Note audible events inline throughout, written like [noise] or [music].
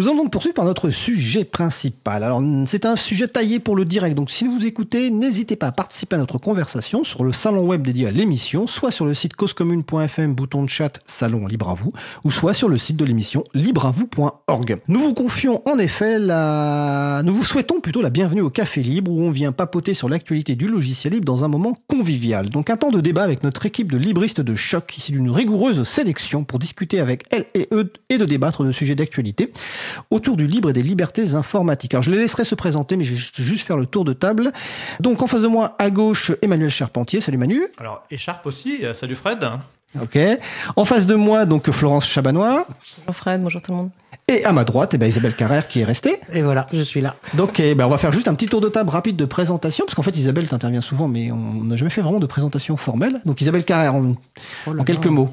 Nous allons donc poursuivre par notre sujet principal. Alors, c'est un sujet taillé pour le direct, donc si vous écoutez, n'hésitez pas à participer à notre conversation sur le salon web dédié à l'émission, soit sur le site causecommune.fm, bouton de chat, salon libre à vous, ou soit sur le site de l'émission libreavou.org. Nous vous confions en effet la... Nous vous souhaitons plutôt la bienvenue au Café Libre, où on vient papoter sur l'actualité du logiciel libre dans un moment convivial. Donc un temps de débat avec notre équipe de libristes de choc, ici d'une rigoureuse sélection pour discuter avec elle et eux et de débattre de sujets d'actualité autour du libre et des libertés informatiques. Alors je les laisserai se présenter, mais je vais juste faire le tour de table. Donc en face de moi, à gauche, Emmanuel Charpentier. Salut Manu. Alors écharpe aussi. euh, Salut Fred. Ok. En face de moi, donc Florence Chabanois. Bonjour Fred, bonjour tout le monde. Et à ma droite, eh ben, Isabelle Carrère qui est restée. Et voilà, je suis là. Donc eh ben, on va faire juste un petit tour de table rapide de présentation, parce qu'en fait Isabelle t'intervient souvent, mais on n'a jamais fait vraiment de présentation formelle. Donc Isabelle Carrère, en, Oh en quelques là. mots.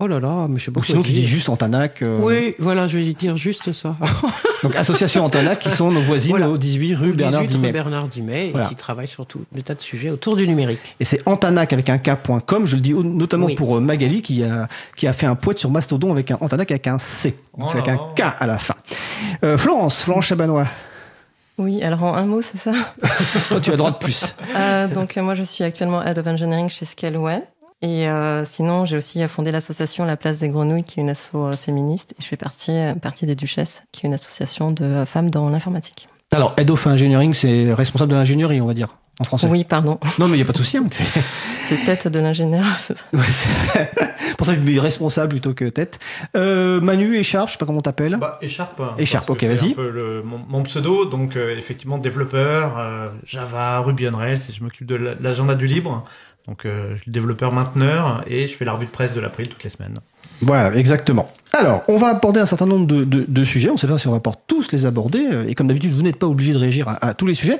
Oh là là, mais je sais pas Ou quoi sinon tu dis juste Antanac. euh, Oui, voilà, je vais dire juste ça. [laughs] Donc association Antanac qui sont nos voisines Voilà. au 18 rue Bernard 18 rue Dimet. Bernard Dimet, et qui travaille sur tout des tas de sujets autour du numérique. Et c'est Antanac avec un K.com, je le dis notamment Oui. pour euh, Magali qui a, qui a fait un poète sur Mastodon avec un Antanac avec un C. Donc Oh c'est avec un. K à la fin. Euh, Florence, Florence Chabanois, Oui, alors en un mot, c'est ça? [laughs] toi tu as droit de plus. Euh, donc moi, je suis actuellement Head of Engineering chez Scaleway. Et euh, sinon, j'ai aussi fondé l'association La Place des Grenouilles, qui est une asso euh, féministe. Et je fais partie, euh, partie des Duchesses, qui est une association de femmes dans l'informatique. Alors Head of Engineering, c'est responsable de l'ingénierie, on va dire, en français. Oui, pardon. Non mais il n'y a pas de souci. hein, [laughs] c'est- tête de l'ingénieur. [laughs] Ouais, c'est [laughs] pour ça que je dis responsable plutôt que tête. Euh, Manu, Écharpe, je sais pas comment t'appelles. Bah, écharpe. hein, Écharpe, ok, c'est vas-y. un peu le- mon, mon pseudo, donc euh, effectivement développeur, euh, Java, Ruby on Rails, et je m'occupe de la- l'agenda du libre. Donc euh, je suis développeur mainteneur et je fais la revue de presse de l'April toutes les semaines. Voilà, exactement. Alors, on va aborder un certain nombre de, de- sujets. On ne sait pas si on va pouvoir tous les aborder. euh, Et comme d'habitude, vous n'êtes pas obligé de réagir à, tous les sujets.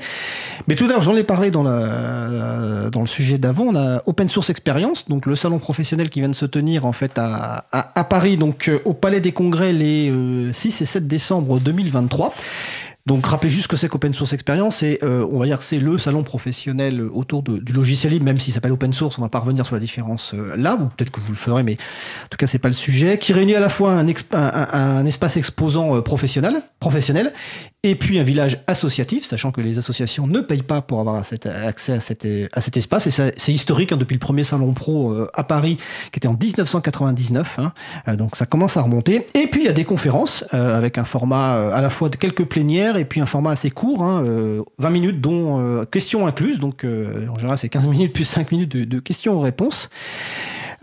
Mais tout d'abord, j'en ai parlé dans, la, dans le sujet d'avant. On a Open Source Experience, donc le salon professionnel qui vient de se tenir en fait à, à- Paris, donc euh, au Palais des Congrès les euh, 6 et 7 décembre 2023. Donc rappelez juste que c'est qu'Open Source Experience, c'est euh, on va dire que c'est le salon professionnel autour du logiciel libre, même s'il s'appelle Open Source, on va pas revenir sur la différence euh, là, ou peut-être que vous le ferez, mais en tout cas c'est pas le sujet, qui réunit à la fois un espace exposant euh, professionnel, professionnel, et puis un village associatif, sachant que les associations ne payent pas pour avoir cet- accès à cet, espace, et c'est historique hein, depuis le premier salon pro euh, à Paris, qui était en 1999, hein, euh, donc ça commence à remonter. Et puis il y a des conférences euh, avec un format euh, à la fois de quelques plénières et puis un format assez court, hein, euh, 20 minutes dont questions incluses. Donc euh, en général c'est 15 minutes plus 5 minutes de, de questions-réponses.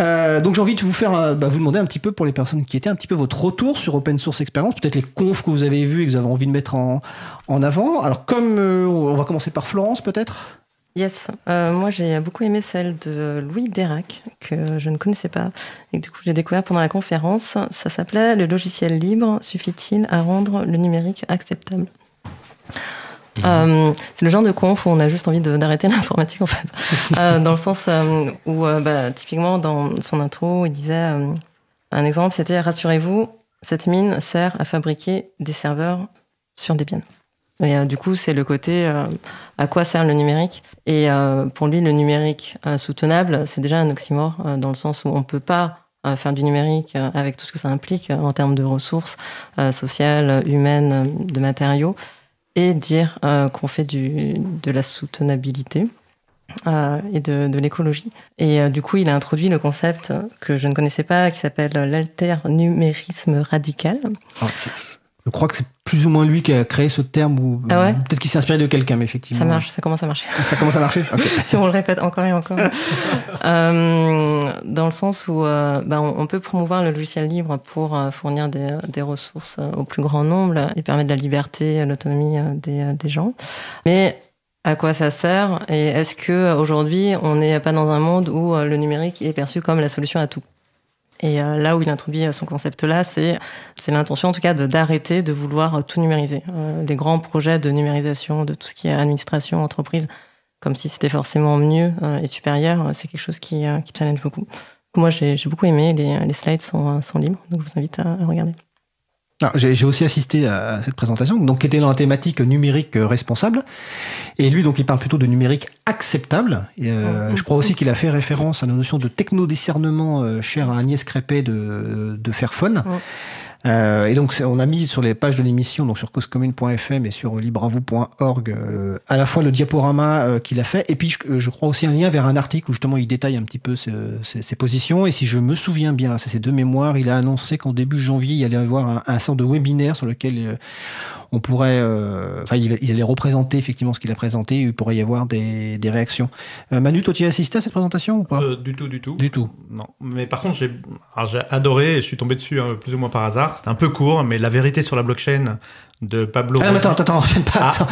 Euh, donc j'ai envie de vous faire, euh, bah, vous demander un petit peu pour les personnes qui étaient un petit peu votre retour sur Open Source Experience, peut-être les confs que vous avez vus et que vous avez envie de mettre en, en avant. Alors comme euh, on va commencer par Florence peut-être? Yes, moi j'ai beaucoup aimé celle de Louis Dérac, que je ne connaissais pas, et du coup j'ai découvert pendant la conférence. Ça s'appelait Le logiciel libre suffit-il à rendre le numérique acceptable? Euh, c'est le genre de conf où on a juste envie d'arrêter [laughs] l'informatique en fait. Euh, dans le sens euh, où, bah, typiquement, dans son intro, il disait un exemple c'était Rassurez-vous, cette mine sert à fabriquer des serveurs sur Debian. Et du coup, c'est le côté à quoi sert le numérique. Et pour lui, le numérique soutenable, c'est déjà un oxymore dans le sens où on peut pas faire du numérique avec tout ce que ça implique en termes de ressources sociales, humaines, de matériaux, et dire euh, qu'on fait du, de la soutenabilité. euh, et de, de l'écologie. Et euh, du coup, il a introduit le concept que je ne connaissais pas, qui s'appelle l'alternumérisme radical. Je, je- crois que c'est plus ou moins lui qui a créé ce terme ou Ah ouais peut-être qu'il s'est inspiré de quelqu'un, mais effectivement. Ça marche, ça commence à marcher. Ça commence à marcher. [laughs] Si on le répète encore et encore. [laughs] Euh, dans le sens où euh, bah, on, peut promouvoir le logiciel libre pour euh, fournir des, des ressources euh, au plus grand nombre et permettre la liberté, l'autonomie euh, des, euh, des gens. Mais à quoi ça sert? Et est-ce que euh, aujourd'hui on n'est pas dans un monde où euh, le numérique est perçu comme la solution à tout? Et euh, là où il introduit euh, son concept-là, c'est l'intention en tout cas d'arrêter de vouloir euh, tout numériser. Les grands projets de numérisation de tout ce qui est administration, entreprise, comme si c'était forcément mieux et supérieur, c'est quelque chose qui, qui challenge beaucoup. Moi, j'ai beaucoup aimé, les, slides sont, sont libres, donc je vous invite à regarder. Alors, J'ai aussi assisté à cette présentation, donc qui était dans la thématique numérique euh, responsable. Et lui, donc, il parle plutôt de numérique acceptable. Et, euh, Mhm. Je crois aussi qu'il a fait référence à la notion de technodiscernement euh, chère à Agnès Crépé de, de Fairphone. Euh, et donc, on a mis sur les pages de l'émission, donc sur causecommune.fm et sur libravou.org, euh, à la fois le diaporama euh, qu'il a fait, et puis je, euh, je crois aussi un lien vers un article où justement il détaille un petit peu ses, ses- ses positions. Et si je me souviens bien, c'est ces deux mémoires, il a annoncé qu'en début janvier, il allait avoir un, un sort de webinaire sur lequel euh, on pourrait, euh, enfin, il, il allait représenter effectivement ce qu'il a présenté, il pourrait y avoir des, des réactions. Euh, Manu, toi, tu as assisté à cette présentation ou pas? Euh, du tout, du tout. Du tout. Non. Mais par contre, j'ai adoré et je suis tombé dessus hein, plus ou moins par hasard. C'était un peu court, mais la vérité sur la blockchain de Pablo. Ah, non, attends, attends, enchaîne pas. Ah. attends.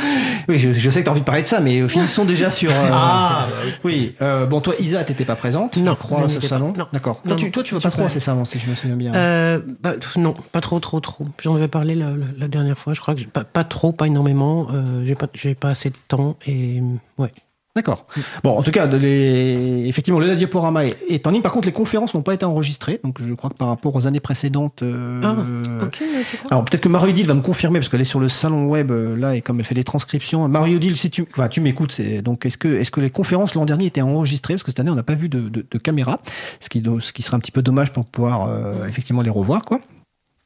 Oui, je, je sais que tu as envie de parler de ça, mais euh, finissons déjà sur. euh, [laughs] Ah, bah oui. Euh, bon, toi, Isa, t'étais pas présente, Non, je crois, à ce pas. salon. Non. D'accord. Non, Toi, tu, toi, tu vas pas trop pas à ces salons, si je me souviens bien. Euh, bah, non, pas trop, trop, trop. J'en avais parlé la, la- la dernière fois. Je crois que j'ai pas, pas trop, pas énormément. Euh, j'ai pas, j'ai pas assez de temps et ouais. D'accord. Bon, en tout cas, les... effectivement, le diaporama est, est en ligne. Par contre, les conférences n'ont pas été enregistrées, donc je crois que par rapport aux années précédentes. euh, Ah, Alors peut-être que Marie-Odile va me confirmer parce qu'elle est sur le salon web euh, là et comme elle fait des transcriptions. Marie-Odile, si tu, enfin, tu m'écoutes, c'est donc est-ce que est-ce que les conférences l'an dernier étaient enregistrées? Parce que cette année on n'a pas vu de, de, de caméra, ce qui ce qui serait un petit peu dommage pour pouvoir euh, effectivement les revoir quoi.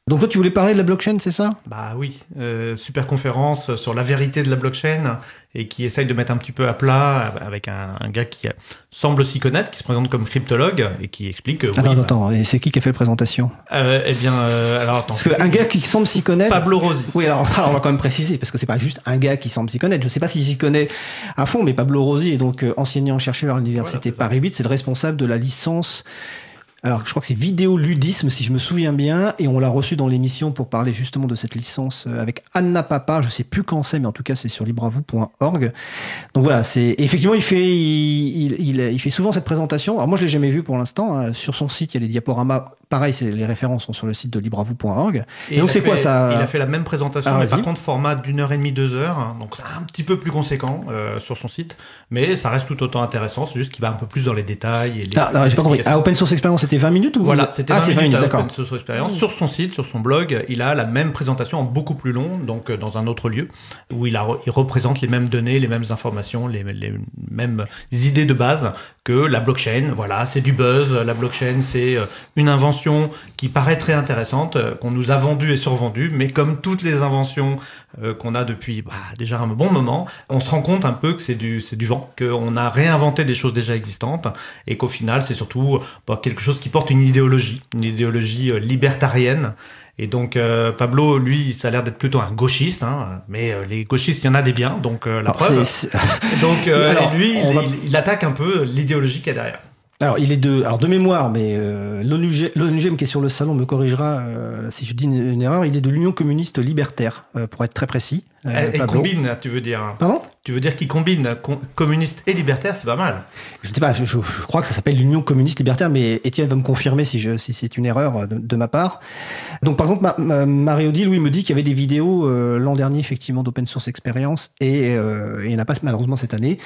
Donc toi tu voulais parler de la blockchain, c'est ça? Bah oui, euh, super conférence sur la vérité de la blockchain et qui essaye de mettre un petit peu à plat avec un, un gars qui semble s'y connaître, qui se présente comme cryptologue et qui explique que oui, Attends, bah, attends, et c'est qui qui a fait la présentation? Euh, eh bien, euh, alors attends. Parce qu'un gars qui semble s'y connaître. Pablo Rossi. Oui, alors, alors, on va quand même préciser, parce que c'est pas juste un gars qui semble s'y connaître. Je sais pas s'il s'y connaît à fond, mais Pablo Rossi est donc euh, enseignant-chercheur à l'université Voilà. Paris 8. C'est le responsable de la licence. Alors, je crois que c'est vidéoludisme, si je me souviens bien, et on l'a reçu dans l'émission pour parler justement de cette licence euh, avec Anna Papa. Je sais plus quand c'est, mais en tout cas, c'est sur libravou.org. Donc voilà, c'est effectivement, il fait, souvent cette présentation. Alors moi, je l'ai jamais vu pour l'instant. hein. Sur son site, il y a les diaporamas. Pareil, les références sont sur le site de libravou.org. Et donc, il a c'est quoi, fait- ça Il a fait la même présentation, Ah, mais par contre format d'une heure et demie, deux heures, donc un petit peu plus conséquent euh, sur son site, mais ça reste tout autant intéressant. C'est juste qu'il va un peu plus dans les détails. Et les, Ah, non, j'ai pas compris. Ah, Open Source Experience, c'était 20 minutes ou Voilà, c'était ah, 20 c'est 20 minutes, minutes, à d'accord. Open Source Experience. Sur son site, sur son blog, il a la même présentation en beaucoup plus long, donc euh, dans un autre lieu, où il, a, re- il représente les mêmes données, les mêmes informations, les, les mêmes idées de base que la blockchain. Voilà, c'est du buzz. La blockchain, c'est euh, une invention qui paraît très intéressante, euh, qu'on nous a vendue et survendue, mais comme toutes les inventions euh, qu'on a depuis bah, déjà un bon moment, on se rend compte un peu que c'est du, c'est du vent, qu'on a réinventé des choses déjà existantes, et qu'au final, c'est surtout bah, quelque chose qui porte une idéologie, une idéologie euh, libertarienne. Et donc euh, Pablo, lui, ça a l'air d'être plutôt un gauchiste, hein, mais euh, les gauchistes, il y en a des biens, donc euh, la Alors, preuve. c'est- c'est- Donc [laughs] Alors, lui, on il, va- il- il attaque un peu l'idéologie qu'il y a derrière. Alors, il est de, alors de mémoire, mais euh, l'ONUG l'ONUGM qui est sur le salon me corrigera euh, si je dis une, une erreur. Il est de l'Union communiste libertaire, euh, pour être très précis. Euh, et Pablo. combine, tu veux dire. Pardon? Tu veux dire qu'il combine com- communiste et libertaire, c'est pas mal. Je ne sais pas, je, crois que ça s'appelle l'Union communiste libertaire, mais Étienne va me confirmer si, je, si c'est une erreur de, de ma part. Donc, par contre, ma, ma- Marie-Odile, oui, me dit qu'il y avait des vidéos euh, l'an dernier, effectivement, d'Open Source Experience, et, euh, et il n'y en a pas malheureusement cette année.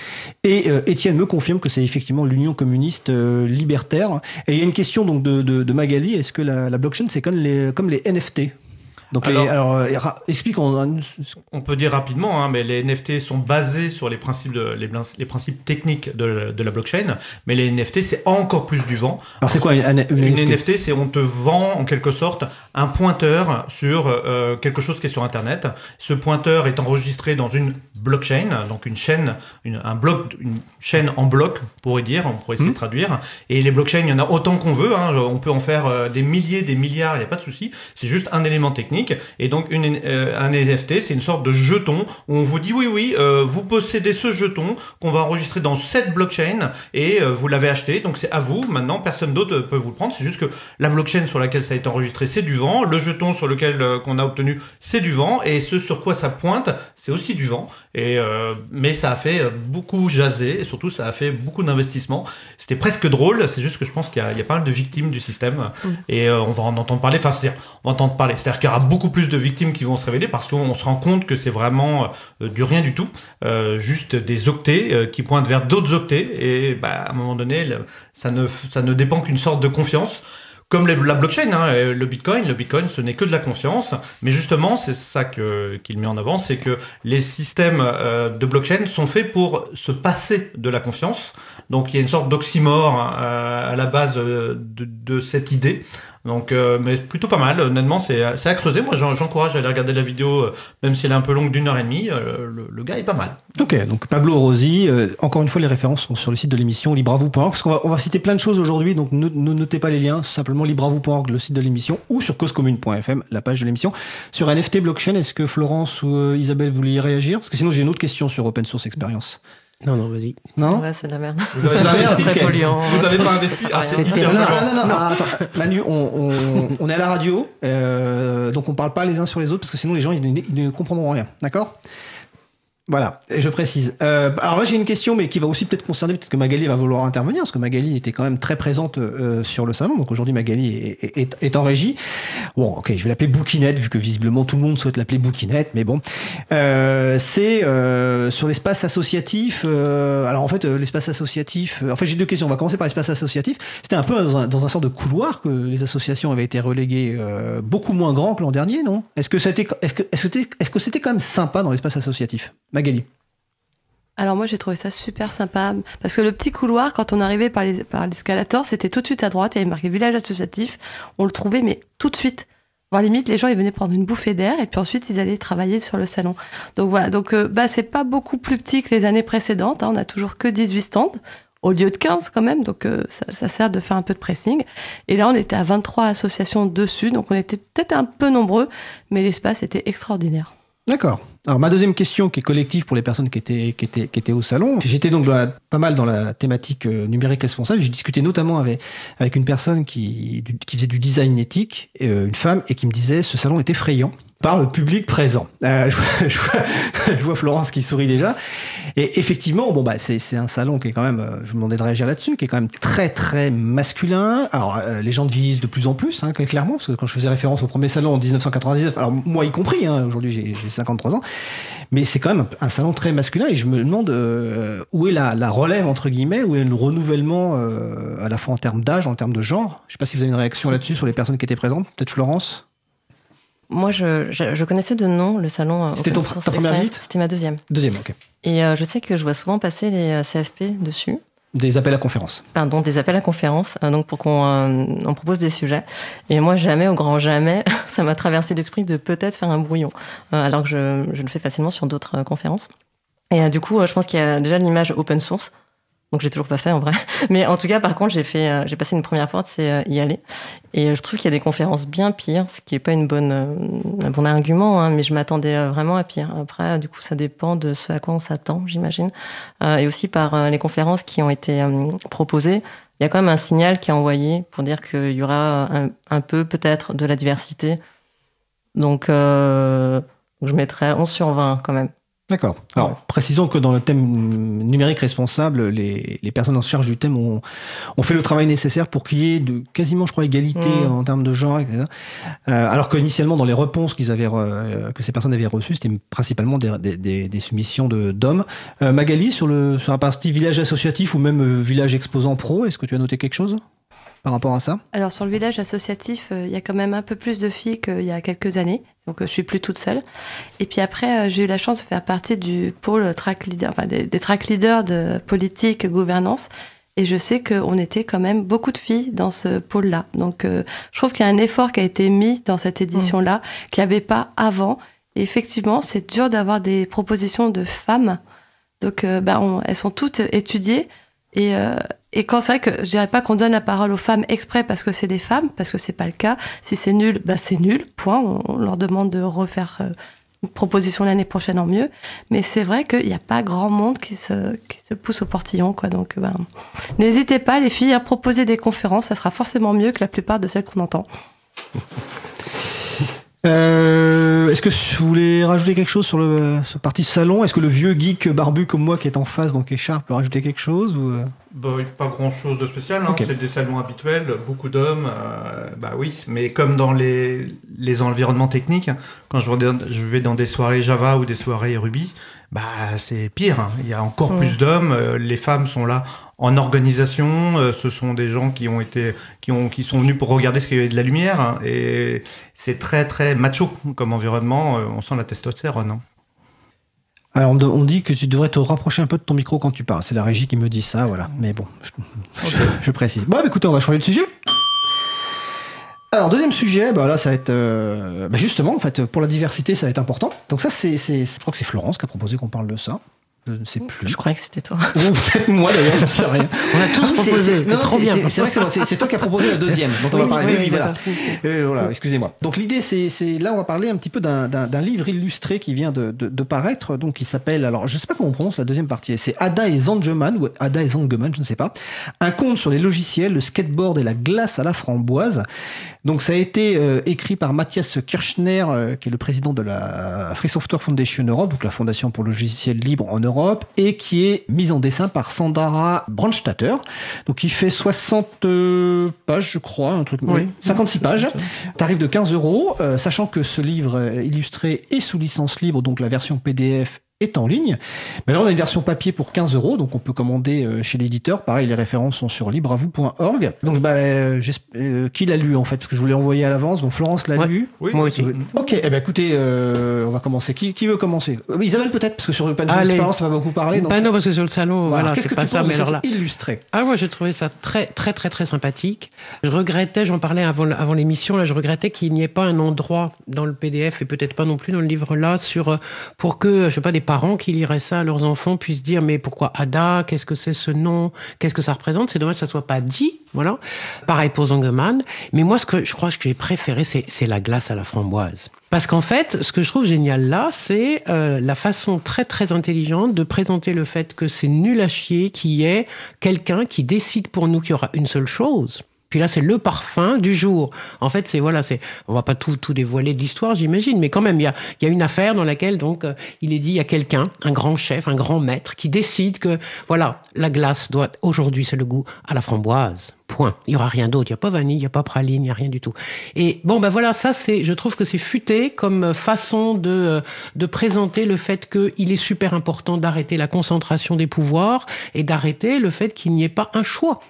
Et euh, Étienne me confirme que c'est effectivement l'Union communiste euh, libertaire. Et il y a une question donc de, de, de Magali est-ce que la, la blockchain, c'est comme les, comme les NFT donc, les- Alors- euh, explique en- On peut dire rapidement, hein, mais les NFT sont basés sur les principes, de, les, principes techniques de, de la blockchain, mais les NFT, c'est encore plus du vent. Alors, c'est quoi une, une- une NFT? NFT, c'est on te vend en quelque sorte un pointeur sur euh, quelque chose qui est sur Internet. Ce pointeur est enregistré dans une blockchain, donc une chaîne, une, un bloc, une chaîne en bloc, on pourrait dire, on pourrait essayer de traduire. Et les blockchains, il y en a autant qu'on veut. hein. on peut en faire euh, des milliers, des milliards, il n'y a pas de souci. C'est juste un élément technique. Et donc une, euh, un NFT, c'est une sorte de jeton où on vous dit oui, oui, euh, vous possédez ce jeton qu'on va enregistrer dans cette blockchain et euh, vous l'avez acheté, donc c'est à vous. Maintenant, personne d'autre peut vous le prendre. C'est juste que la blockchain sur laquelle ça a été enregistré, c'est du vent. Le jeton sur lequel qu'on a obtenu, c'est du vent. Et ce sur quoi ça pointe, c'est aussi du vent. Et mais ça a fait beaucoup jaser et surtout ça a fait beaucoup d'investissements. C'était presque drôle. C'est juste que je pense qu'il y, a- il y a pas mal de victimes du système et euh, on va en entendre parler. Enfin, c'est-à-dire, on va entendre parler. C'est-à-dire qu'il y aura beaucoup plus de victimes qui vont se révéler parce qu'on se rend compte que c'est vraiment euh, du rien du tout, euh, juste des octets euh, qui pointent vers d'autres octets et bah, à un moment donné, ça ne ça ne dépend qu'une sorte de confiance. Comme la blockchain, hein, le Bitcoin, le Bitcoin, ce n'est que de la confiance. Mais justement, c'est ça qu'il met en avant, c'est que les systèmes de blockchain sont faits pour se passer de la confiance. Donc il y a une sorte d'oxymore euh, à la base de cette idée. Donc, euh, mais plutôt pas mal. Honnêtement, c'est à creuser. Moi, j'en- j'encourage à aller regarder la vidéo, euh, même si elle est un peu longue d'une heure et demie. euh, le, gars est pas mal. Ok, donc Pablo Rosi, euh, encore une fois, les références sont sur le site de l'émission libravou.org, parce qu'on va, on va citer plein de choses aujourd'hui, donc ne, ne notez pas les liens, simplement libravou.org, le site de l'émission, ou sur causecommune.fm, la page de l'émission. Sur NFT Blockchain, est-ce que Florence ou Isabelle voulaient réagir? Parce que sinon, j'ai une autre question sur Open Source Experience. Non, non, vas-y. Non Ouais, c'est de la merde. Vous avez C'est la merde, Très ok. polluant. Vous avez pas investi Ah, c'est C'était hyper non, non, non, non, attends. Manu, on, on- [laughs] on est à la radio, euh, donc on parle pas les uns sur les autres parce que sinon les gens ils ne comprendront rien. D'accord? Voilà, je précise. Euh, alors là j'ai une question, mais qui va aussi peut-être concerner, peut-être que Magali va vouloir intervenir, parce que Magali était quand même très présente euh, sur le salon. Donc aujourd'hui Magali est, est- est- est en régie. Bon, ok, je vais l'appeler Bouquinette, vu que visiblement tout le monde souhaite l'appeler Bouquinette, mais bon. Euh, c'est euh, sur l'espace associatif. euh, alors en fait, euh, l'espace associatif. en fait, j'ai deux questions. On va commencer par l'espace associatif. C'était un peu dans un, dans un sort de couloir que les associations avaient été reléguées beaucoup moins grand que l'an dernier, non? Est-ce que c'était, que, est-ce que c'était, est-ce que c'était quand même sympa dans l'espace associatif, Magali. Alors moi j'ai trouvé ça super sympa parce que le petit couloir quand on arrivait par les- par l'escalator c'était tout de suite à droite il y avait marqué village associatif. On le trouvait mais tout de suite. Voire limite les gens ils venaient prendre une bouffée d'air et puis ensuite ils allaient travailler sur le salon. Donc voilà. Donc euh, bah c'est pas beaucoup plus petit que les années précédentes hein. on a toujours que 18 stands au lieu de 15 quand même. Donc euh, ça, ça sert de faire un peu de pressing. Et là on était à 23 associations dessus. Donc on était peut-être un peu nombreux mais l'espace était extraordinaire. D'accord. Alors ma deuxième question, qui est collective pour les personnes qui étaient, au salon, j'étais donc pas mal dans la thématique euh, numérique responsable. J'ai discuté notamment avec, une personne qui, qui faisait du design éthique, euh, une femme, et qui me disait ce salon est effrayant par le public présent. Euh, je, vois, [laughs] je vois- je vois Florence qui sourit déjà. Et effectivement, bon bah c'est un salon qui est quand même, euh, je vous demandais de réagir là-dessus, qui est quand même très très masculin. Alors euh, les gens vieillissent de plus en plus, hein, clairement, parce que quand je faisais référence au premier salon en 1999, alors moi y compris, hein, aujourd'hui j'ai j'ai 53 ans, mais c'est quand même un, un salon très masculin et je me demande euh, où est la, la relève entre guillemets, où est le renouvellement euh, à la fois en termes d'âge, en termes de genre? Je sais pas si vous avez une réaction là-dessus sur les personnes qui étaient présentes, peut-être Florence? Moi, je, je, je connaissais de nom le salon. euh, C'était ta première visite C'était ma deuxième. Deuxième, ok. Et euh, je sais que je vois souvent passer les euh, CFP dessus. Des appels à conférence. Pardon, des appels à conférence, euh, donc pour qu'on euh, on propose des sujets. Et moi, jamais, au grand jamais, [laughs] ça m'a traversé l'esprit de peut-être faire un brouillon, alors que je, je le fais facilement sur d'autres conférences. Et du coup, je pense qu'il y a déjà l'image open source. Donc j'ai toujours pas fait en vrai. [laughs] Mais en tout cas, par contre, j'ai fait, euh, j'ai passé une première porte, c'est euh, y aller. Et euh, je trouve qu'il y a des conférences bien pires, ce qui est pas une bonne, un bon argument, hein, mais je m'attendais vraiment à pire. Après, du coup, ça dépend de ce à quoi on s'attend, j'imagine. Et aussi par les conférences qui ont été proposées, il y a quand même un signal qui est envoyé pour dire qu'il y aura un, un peu peut-être de la diversité. Donc, je mettrais 11 sur 20 quand même. D'accord. Alors, précisons que dans le thème numérique responsable, les, les personnes en charge du thème ont, ont fait le travail nécessaire pour qu'il y ait de quasiment, je crois, égalité Mm. en termes de genre, etc. Euh, alors qu'initialement, dans les réponses qu'ils avaient, re- que ces personnes avaient reçues, c'était principalement des, des, des- des soumissions de- d'hommes. Euh, Magali, sur, le, sur la partie village associatif ou même euh, village exposant pro, est-ce que tu as noté quelque chose par rapport à ça? Alors sur le village associatif, euh, il y a quand même un peu plus de filles qu'il y a quelques années, donc euh, je suis plus toute seule. Et puis après, euh, j'ai eu la chance de faire partie du pôle track leader, enfin des, des track leaders de politique, gouvernance. Et je sais qu'on était quand même beaucoup de filles dans ce pôle-là. Donc euh, je trouve qu'il y a un effort qui a été mis dans cette édition-là, qu'il n'y avait pas avant. Et effectivement, c'est dur d'avoir des propositions de femmes. Donc euh, bah, on- elles sont toutes étudiées. Et, euh, et quand c'est vrai que je dirais pas qu'on donne la parole aux femmes exprès parce que c'est des femmes, parce que c'est pas le cas. Si c'est nul, bah c'est nul, point. On, leur demande de refaire euh, une proposition l'année prochaine en mieux. Mais c'est vrai qu'il n'y a pas grand monde qui se, qui se pousse au portillon, quoi. Donc, ben, n'hésitez pas, les filles, à proposer des conférences. Ça sera forcément mieux que la plupart de celles qu'on entend. Euh, Est-ce que vous voulez rajouter quelque chose sur le sur la partie salon? Est-ce que le vieux geek barbu comme moi qui est en face, donc écharpe, peut rajouter quelque chose ou euh? Bah, pas grand chose de spécial, hein. C'est des salons habituels, beaucoup d'hommes, euh, bah oui, mais comme dans les, les environnements techniques, quand je vais, dans, je vais dans des soirées Java ou des soirées Ruby, bah c'est pire, hein. il y a encore plus d'hommes, les femmes sont là en organisation, euh, ce sont des gens qui ont été, qui ont, qui sont venus pour regarder ce qu'il y avait de la lumière, hein. et c'est très très macho comme environnement, euh, on sent la testostérone. hein. Alors, on, dit que tu devrais te rapprocher un peu de ton micro quand tu parles. C'est la régie qui me dit ça, voilà. Mais bon, je, je- [laughs] je précise. Bon, bah, écoutez, on va changer de sujet. Alors deuxième sujet, bah là ça va être euh, bah justement en fait pour la diversité ça va être important. Donc ça c'est je crois que c'est Florence qui a proposé qu'on parle de ça. Je ne sais plus. Je croyais que c'était toi. [laughs] Ou peut-être moi d'ailleurs, j'en sais rien. [laughs] On a tous Ah proposé, c'est- c'était trop bien. c'est- vrai que c'est toi qui as proposé la deuxième dont on va parler. oui, Oui, oui, voilà. Euh, excusez-moi. Donc l'idée, c'est, là, on va parler un petit peu d'un, livre illustré qui vient de, de, de paraître, donc qui s'appelle, alors je sais pas comment on prononce la deuxième partie, c'est Ada et Zangeman ou Ada et Zangeman, je ne sais pas. Un conte sur les logiciels, le skateboard et la glace à la framboise. Donc ça a été euh, écrit par Mathias Kirchner, euh, qui est le président de la Free Software Foundation Europe, donc la fondation pour le logiciel libre en Europe, et qui est mise en dessin par Sandra Brandstatter. Donc il fait 60 euh, pages, je crois, un truc, Oui. oui, 56 pages. Tarif de 15 euros, euh, sachant que ce livre illustré est sous licence libre, donc la version PDF est en ligne. Mais là, on a une version papier pour 15 euros, donc on peut commander euh, chez l'éditeur. Pareil, les références sont sur libreavou.org. Donc, bah, euh, euh, qui l'a lu en fait? Parce que je voulais envoyer à l'avance. Donc, Florence l'a Ouais. lu. Oui, Moi aussi. Ok, eh ben écoutez, euh, on va commencer. Qui, qui veut commencer? Euh, Isabelle peut-être, parce que sur le Allez. d'expérience, on va beaucoup parler. donc- Bah non, parce que sur le salon, Voilà. voilà, Qu'est-ce c'est que pas tu ça, penses mais de alors là. illustré Ah, moi, j'ai trouvé ça très, très, très, très sympathique. Je regrettais, j'en parlais avant, avant l'émission, là, je regrettais qu'il n'y ait pas un endroit dans le PDF et peut-être pas non plus dans le livre là sur, pour que, je sais pas, des parents qui liraient ça à leurs enfants puissent dire, mais pourquoi Ada? Qu'est-ce que c'est ce nom? Qu'est-ce que ça représente? C'est dommage que ça soit pas dit. Voilà. Pareil pour Zangeman. Mais moi, ce que je crois que j'ai préféré, c'est, c'est la glace à la framboise. Parce qu'en fait, ce que je trouve génial là, c'est euh, la façon très très intelligente de présenter le fait que c'est nul à chier qu'il y ait quelqu'un qui décide pour nous qu'il y aura une seule chose. Puis là, c'est le parfum du jour. En fait, c'est voilà, c'est on va pas tout tout dévoiler de l'histoire, j'imagine, mais quand même, il y a y a une affaire dans laquelle donc euh, il est dit il y a quelqu'un, un grand chef, un grand maître, qui décide que voilà, la glace doit aujourd'hui c'est le goût à la framboise. Point. Il y aura rien d'autre. Il y a pas vanille, il y a pas praline, il y a rien du tout. Et bon, ben voilà, ça c'est, je trouve que c'est futé comme façon de euh, de présenter le fait qu'il est super important d'arrêter la concentration des pouvoirs et d'arrêter le fait qu'il n'y ait pas un choix.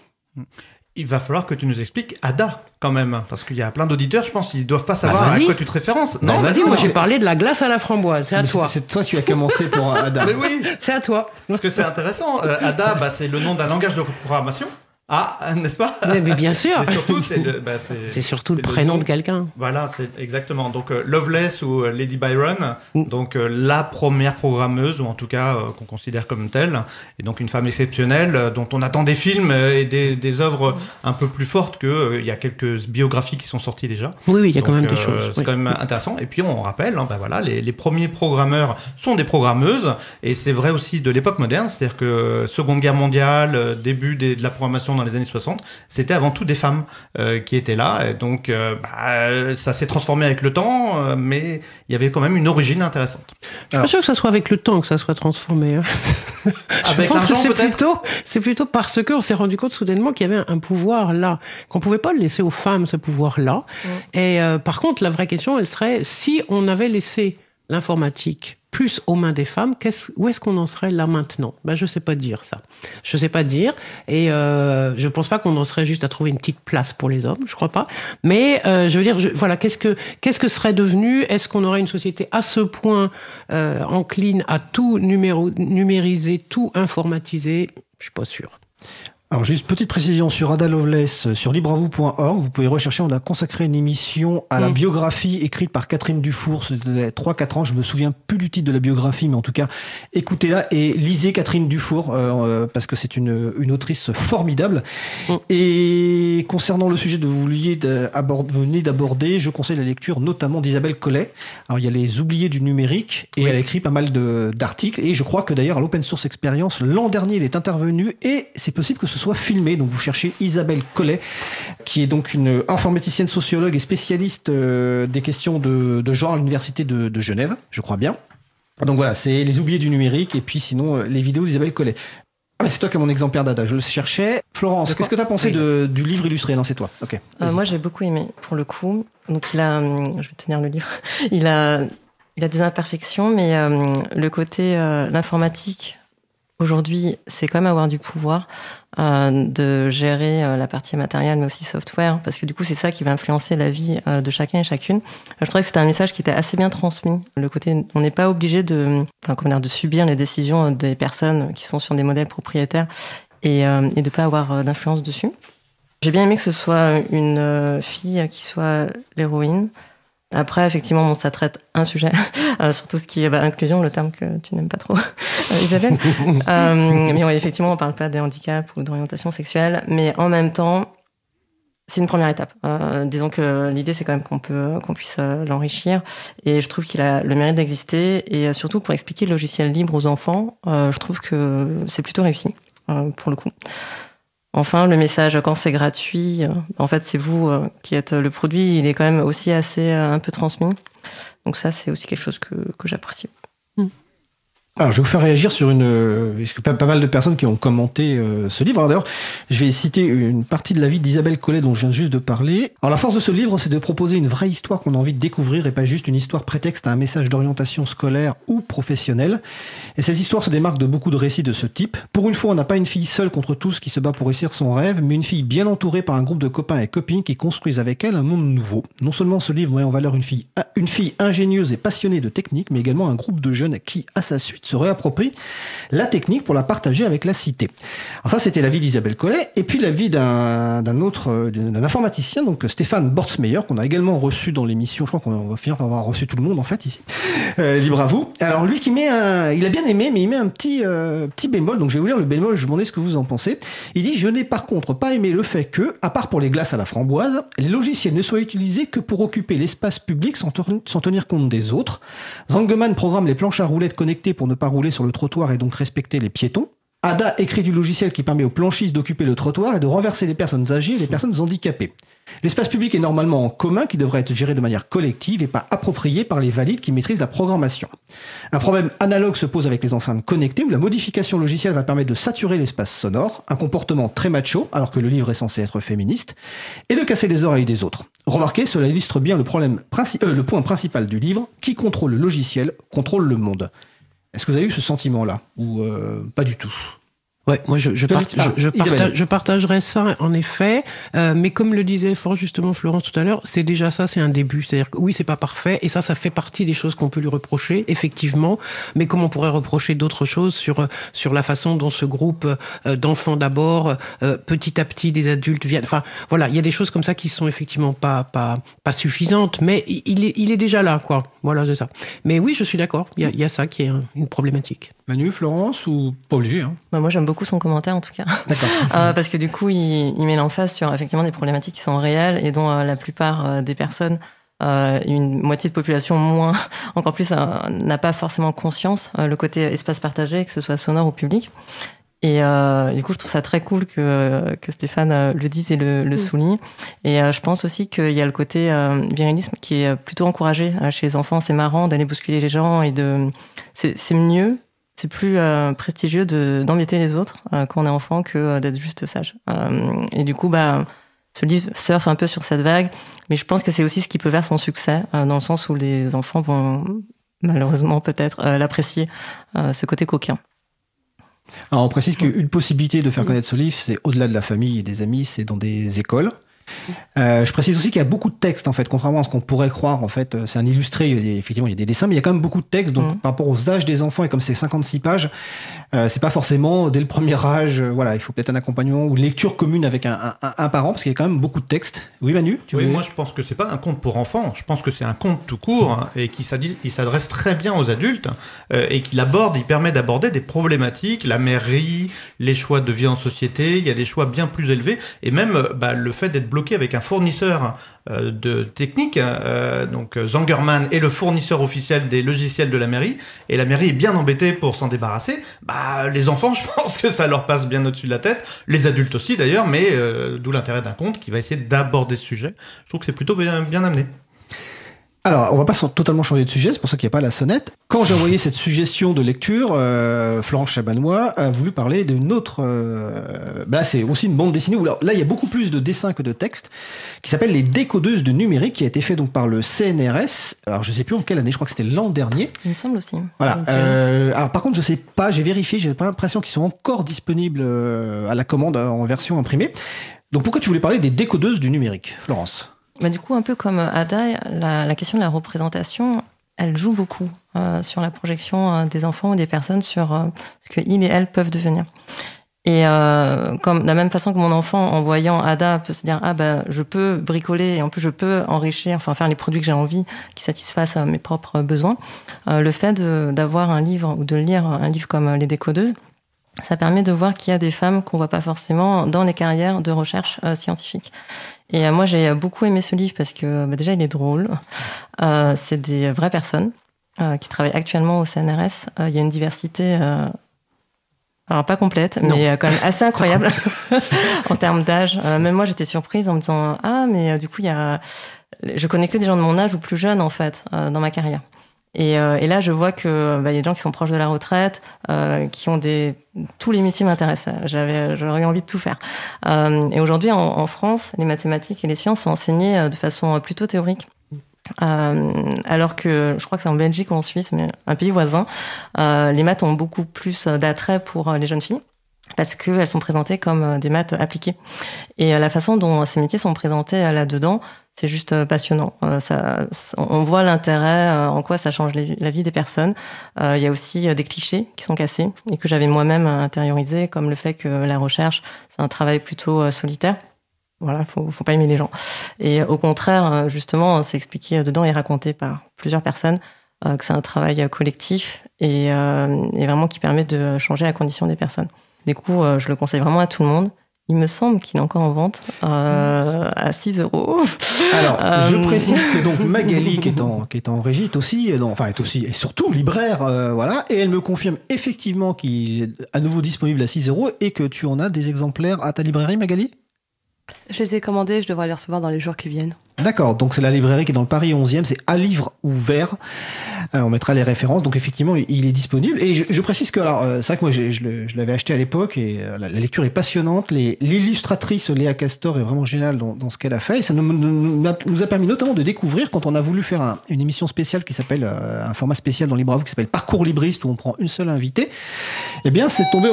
Il va falloir que tu nous expliques Ada quand même, parce qu'il y a plein d'auditeurs, je pense, ils doivent pas savoir à vas-y. quoi tu te références. Non, Non, vas-y, moi j'ai parlé de la glace à la framboise. C'est à Mais toi. C'est toi qui as [laughs] commencé pour Adam. Mais oui, C'est à toi. parce que c'est intéressant. Euh, Ada, bah, c'est le nom d'un langage de programmation. Ah, [laughs] n'est-ce pas? Mais, bien sûr. [laughs] Mais surtout, c'est le, bah, C'est surtout le prénom nom de quelqu'un. Voilà, c'est exactement. Donc euh, Loveless ou euh, Lady Byron, Mm. donc euh, la première programmeuse ou en tout cas qu'on considère comme telle, et donc une femme exceptionnelle dont on attend des films et des, des œuvres un peu plus fortes que il y a quelques biographies qui sont sorties déjà. Oui, oui, il y a quand même des choses. C'est oui. quand même intéressant. Et puis on rappelle, hein, bah voilà, les, les premiers programmeurs sont des programmeuses, et c'est vrai aussi de l'époque moderne, c'est-à-dire que Seconde Guerre mondiale, début des- de la programmation dans les années 60, c'était avant tout des femmes euh, qui étaient là. Et donc euh, bah, ça s'est transformé avec le temps, euh, mais il y avait quand même une origine intéressante. Je suis pas sûr que ça soit avec le temps que ça soit transformé. hein. [laughs] Je pense que c'est plutôt, c'est plutôt parce qu'on s'est rendu compte soudainement qu'il y avait un pouvoir là, qu'on pouvait pas le laisser aux femmes ce pouvoir-là. Et euh, par contre, la vraie question, elle serait si on avait laissé l'informatique plus aux mains des femmes, où est-ce qu'on en serait là maintenant? Ben, Je sais pas dire ça. Je sais pas dire. Et euh, je pense pas qu'on en serait juste à trouver une petite place pour les hommes, je crois pas. Mais euh, je veux dire, voilà, qu'est-ce que que serait devenu? Est-ce qu'on aurait une société à ce point euh, encline à tout numériser, tout informatiser? Je suis pas sûr. Alors juste petite précision sur Ada Lovelace euh, sur libravou.org, vous pouvez rechercher, on a consacré une émission à la Mm. biographie écrite par Catherine Dufour, c'était 3-4 ans, je me souviens plus du titre de la biographie, mais en tout cas écoutez-la et lisez Catherine Dufour, euh, euh, parce que c'est une, une autrice formidable. Mm. Et concernant le sujet que vous, venez d'aborder, je conseille la lecture notamment d'Isabelle Collet. Alors il y a les oubliés du numérique, et Oui. elle a écrit pas mal d'articles, et je crois que d'ailleurs à l'Open Source Experience, l'an dernier, il est intervenu, et c'est possible que ce soit filmé. Donc vous cherchez Isabelle Collet, qui est donc une informaticienne sociologue et spécialiste euh, des questions de, de genre à l'Université de, de Genève, je crois bien. Donc voilà, c'est les oubliés du numérique, et puis sinon euh, les vidéos d'Isabelle Collet. Ah, mais c'est toi qui as mon exemplaire d'Ada, je le cherchais. Florence, qu'est-ce que tu as pensé Oui. de- du livre illustré? Non, c'est toi. Ok. Euh, moi, j'ai beaucoup aimé, pour le coup. Donc, il a, hum, je vais tenir le livre. [laughs] Il a, il a des imperfections, mais euh, le côté, euh, l'informatique, aujourd'hui, c'est quand même avoir du pouvoir euh, de gérer euh, la partie matérielle, mais aussi software, parce que du coup, c'est ça qui va influencer la vie euh, de chacun et chacune. Euh, Je trouvais que c'était un message qui était assez bien transmis. Le côté, on n'est pas obligé de, enfin, comment dire, de subir les décisions des personnes qui sont sur des modèles propriétaires et, euh, et de pas avoir euh, d'influence dessus. J'ai bien aimé que ce soit une euh, fille qui soit l'héroïne. Après, effectivement, bon, ça traite un sujet, [laughs] euh, surtout ce qui est bah, inclusion, le terme que tu n'aimes pas trop, [laughs] euh, Isabelle. [laughs] euh, mais oui, effectivement, on parle pas des handicaps ou d'orientation sexuelle, mais en même temps, c'est une première étape. Euh, disons que l'idée, c'est quand même qu'on peut, qu'on puisse euh, l'enrichir, et je trouve qu'il a le mérite d'exister, et euh, surtout pour expliquer le logiciel libre aux enfants, euh, je trouve que c'est plutôt réussi euh, pour le coup. Enfin, le message quand c'est gratuit, euh, en fait, c'est vous euh, qui êtes le produit. Il est quand même aussi assez euh, un peu transmis. Donc ça, c'est aussi quelque chose que, que j'apprécie. Alors, je vais vous faire réagir sur une. euh, Parce que pas, pas mal de personnes qui ont commenté euh, ce livre. Alors, d'ailleurs, je vais citer une partie de la vie d'Isabelle Collet dont je viens juste de parler. Alors, la force de ce livre, c'est de proposer une vraie histoire qu'on a envie de découvrir et pas juste une histoire prétexte à un message d'orientation scolaire ou professionnelle. Et cette histoire se démarque de beaucoup de récits de ce type. Pour une fois, on n'a pas une fille seule contre tous qui se bat pour réussir son rêve, mais une fille bien entourée par un groupe de copains et copines qui construisent avec elle un monde nouveau. Non seulement ce livre met en valeur une fille, une fille ingénieuse et passionnée de technique, mais également un groupe de jeunes qui, à sa suite, se réapproprient la technique pour la partager avec la cité. Alors ça, c'était la vie d'Isabelle Collet, et puis la vie d'un d'un autre, euh, d'un informaticien, donc Stéphane Bortsmeyer, qu'on a également reçu dans l'émission. Je crois qu'on va finir par avoir reçu tout le monde en fait ici. Euh, libre à vous. Alors lui qui met un, il a bien aimé, mais il met un petit euh, petit bémol. Donc je vais vous lire le bémol. Je vous demandais ce que vous en pensez. Il dit je n'ai par contre pas aimé le fait que, à part pour les glaces à la framboise, les logiciels ne soient utilisés que pour occuper l'espace public sans tenir compte des autres. Zangeman programme les planches à roulettes connectées pour ne pas rouler sur le trottoir et donc respecter les piétons. Ada écrit du logiciel qui permet aux planchistes d'occuper le trottoir et de renverser les personnes âgées et les personnes handicapées. L'espace public est normalement en commun qui devrait être géré de manière collective et pas approprié par les valides qui maîtrisent la programmation. Un problème analogue se pose avec les enceintes connectées où la modification logicielle va permettre de saturer l'espace sonore, un comportement très macho alors que le livre est censé être féministe, et de casser les oreilles des autres. Remarquez, cela illustre bien le, problème princi- euh, le point principal du livre, qui contrôle le logiciel contrôle le monde. Est-ce que vous avez eu ce sentiment-là Ou euh, pas du tout? Ouais, moi je, je, Je part- t'invite- ah, je- je Isabelle. partage, je partagerais ça en effet, euh, mais comme le disait fort justement Florence tout à l'heure, c'est déjà ça, c'est un début. C'est-à-dire que oui, c'est pas parfait, et ça, ça fait partie des choses qu'on peut lui reprocher, effectivement. Mais comme on pourrait reprocher d'autres choses sur sur la façon dont ce groupe euh, d'enfants d'abord, euh, petit à petit, des adultes viennent. Enfin, voilà, il y a des choses comme ça qui sont effectivement pas pas pas suffisantes, mais il est il est déjà là, quoi. Voilà, c'est ça. Mais oui, je suis d'accord. Il y a, il y a ça qui est un- une problématique. Manu, Florence ou pas obligé hein? Bah, moi, j'aime beaucoup son commentaire, en tout cas. D'accord. [laughs] Euh, parce que du coup, il, il met l'emphase sur effectivement des problématiques qui sont réelles et dont euh, la plupart euh, des personnes, euh, une moitié de population moins, [laughs] encore plus, euh, n'a pas forcément conscience. euh, le côté espace partagé, que ce soit sonore ou public. Et euh, du coup, je trouve ça très cool que, que Stéphane le dise et le, le souligne. Et euh, je pense aussi qu'il y a le côté euh, virilisme qui est plutôt encouragé chez les enfants. C'est marrant d'aller bousculer les gens et de. C'est mieux c'est plus euh, prestigieux d'embêter les autres euh, quand on est enfant que euh, d'être juste sage. Et du coup, bah, ce livre surfe un peu sur cette vague, mais je pense que c'est aussi ce qui peut faire son succès, dans le sens où les enfants vont malheureusement peut-être l'apprécier, ce côté coquin. Alors on précise qu'une possibilité de faire connaître ce livre, c'est au-delà de la famille et des amis, c'est dans des écoles. Euh, je précise aussi qu'il y a beaucoup de textes en fait, contrairement à ce qu'on pourrait croire en fait. euh, C'est un illustré, il y a des- effectivement il y a des dessins, mais il y a quand même beaucoup de textes. Donc Mhm. par rapport aux âges des enfants et comme c'est 56 pages, euh, c'est pas forcément dès le premier âge. euh, voilà, il faut peut-être un accompagnement ou une lecture commune avec un, un- un- un parent parce qu'il y a quand même beaucoup de textes. Oui Manu, tu Oui, moi je pense que c'est pas un conte pour enfants, je pense que c'est un conte tout court hein, et qui s'adresse très bien aux adultes euh, et qu'il aborde, il permet d'aborder des problématiques, la mairie, les choix de vie en société, il y a des choix bien plus élevés et même bah, le fait d'être bloqué avec un fournisseur euh, de technique, euh, donc euh, Zangerman est le fournisseur officiel des logiciels de la mairie et la mairie est bien embêtée pour s'en débarrasser. Bah les enfants, [laughs] je pense que ça leur passe bien au-dessus de la tête, les adultes aussi d'ailleurs, mais d'où l'intérêt d'un conte qui va essayer d'aborder ce sujet. Je trouve que c'est plutôt bien amené. Alors, on va pas totalement changer de sujet, c'est pour ça qu'il n'y a pas la sonnette. Quand j'ai envoyé cette suggestion de lecture, euh, Florence Chabanois a voulu parler d'une autre. Euh, bah là, c'est aussi une bande dessinée où là, là, il y a beaucoup plus de dessins que de textes, qui s'appelle Les Décodeuses du numérique, qui a été fait donc par le CNRS. Alors, je sais plus en quelle année, je crois que c'était l'an dernier. Il me semble aussi. Voilà. Euh, alors, par contre, je sais pas, j'ai vérifié, j'ai pas l'impression qu'ils sont encore disponibles à la commande en version imprimée. Donc, pourquoi tu voulais parler des décodeuses du numérique, Florence? Bah, du coup, un peu comme Ada, la, question de la représentation, elle joue beaucoup euh, sur la projection euh, des enfants ou des personnes sur euh, ce qu'ils et elles peuvent devenir. Et euh, comme de la même façon que mon enfant, en voyant Ada, peut se dire ah ben je peux bricoler et en plus je peux enrichir, enfin faire les produits que j'ai envie, qui satisfassent euh, mes propres besoins. Euh, le fait d'avoir un livre ou de lire un livre comme Les Décodeuses, ça permet de voir qu'il y a des femmes qu'on voit pas forcément dans les carrières de recherche euh, scientifique. Et euh, moi j'ai beaucoup aimé ce livre parce que bah, déjà il est drôle. Euh, c'est des vraies personnes qui travaillent actuellement au CNRS. Il y a une diversité alors pas complète, mais quand même assez incroyable [laughs] en termes d'âge. même moi, j'étais surprise en me disant ah mais du coup il y a, je connais que des gens de mon âge ou plus jeunes en fait dans ma carrière. Et, et là, je vois que bah, y a des gens qui sont proches de la retraite, qui ont des tous les métiers m'intéressent. J'avais, j'aurais envie de tout faire. et aujourd'hui, en, France, les mathématiques et les sciences sont enseignées de façon plutôt théorique. Euh, alors que je crois que c'est en Belgique ou en Suisse, mais un pays voisin, euh, les maths ont beaucoup plus d'attrait pour les jeunes filles parce qu'elles sont présentées comme des maths appliquées. Et la façon dont ces métiers sont présentés là-dedans, c'est juste passionnant. Ça, on voit l'intérêt, en quoi ça change la vie des personnes. Il y a aussi des clichés qui sont cassés et que j'avais moi-même intériorisé, comme le fait que la recherche, c'est un travail plutôt solitaire. Voilà, faut, faut pas aimer les gens. Et au contraire, euh, justement, c'est expliqué dedans et raconté par plusieurs personnes euh, que c'est un travail collectif et, euh, et, vraiment qui permet de changer la condition des personnes. Du coup, je le conseille vraiment à tout le monde. Il me semble qu'il est encore en vente euh, à 6 euros. Alors, [laughs] je précise que donc Magali, qui est en, qui est en régie, est aussi, enfin, est aussi, et surtout libraire, voilà, et elle me confirme effectivement qu'il est à nouveau disponible à 6 euros et que tu en as des exemplaires à ta librairie, Magali? Je les ai commandés, je devrais les recevoir dans les jours qui viennent. D'accord, donc c'est la librairie qui est dans le Paris 11e, c'est à livre ouvert. Euh, on mettra les références, donc effectivement il est disponible. Et je, précise que, alors euh, c'est vrai que moi je, l'avais acheté à l'époque et euh, la, lecture est passionnante. L'illustratrice Léa Castor est vraiment géniale dans, ce qu'elle a fait. Et ça nous, a, permis notamment de découvrir quand on a voulu faire une émission spéciale qui s'appelle, un format spécial dans Libre à qui s'appelle Parcours Libriste où on prend une seule invitée. Eh bien c'est tombé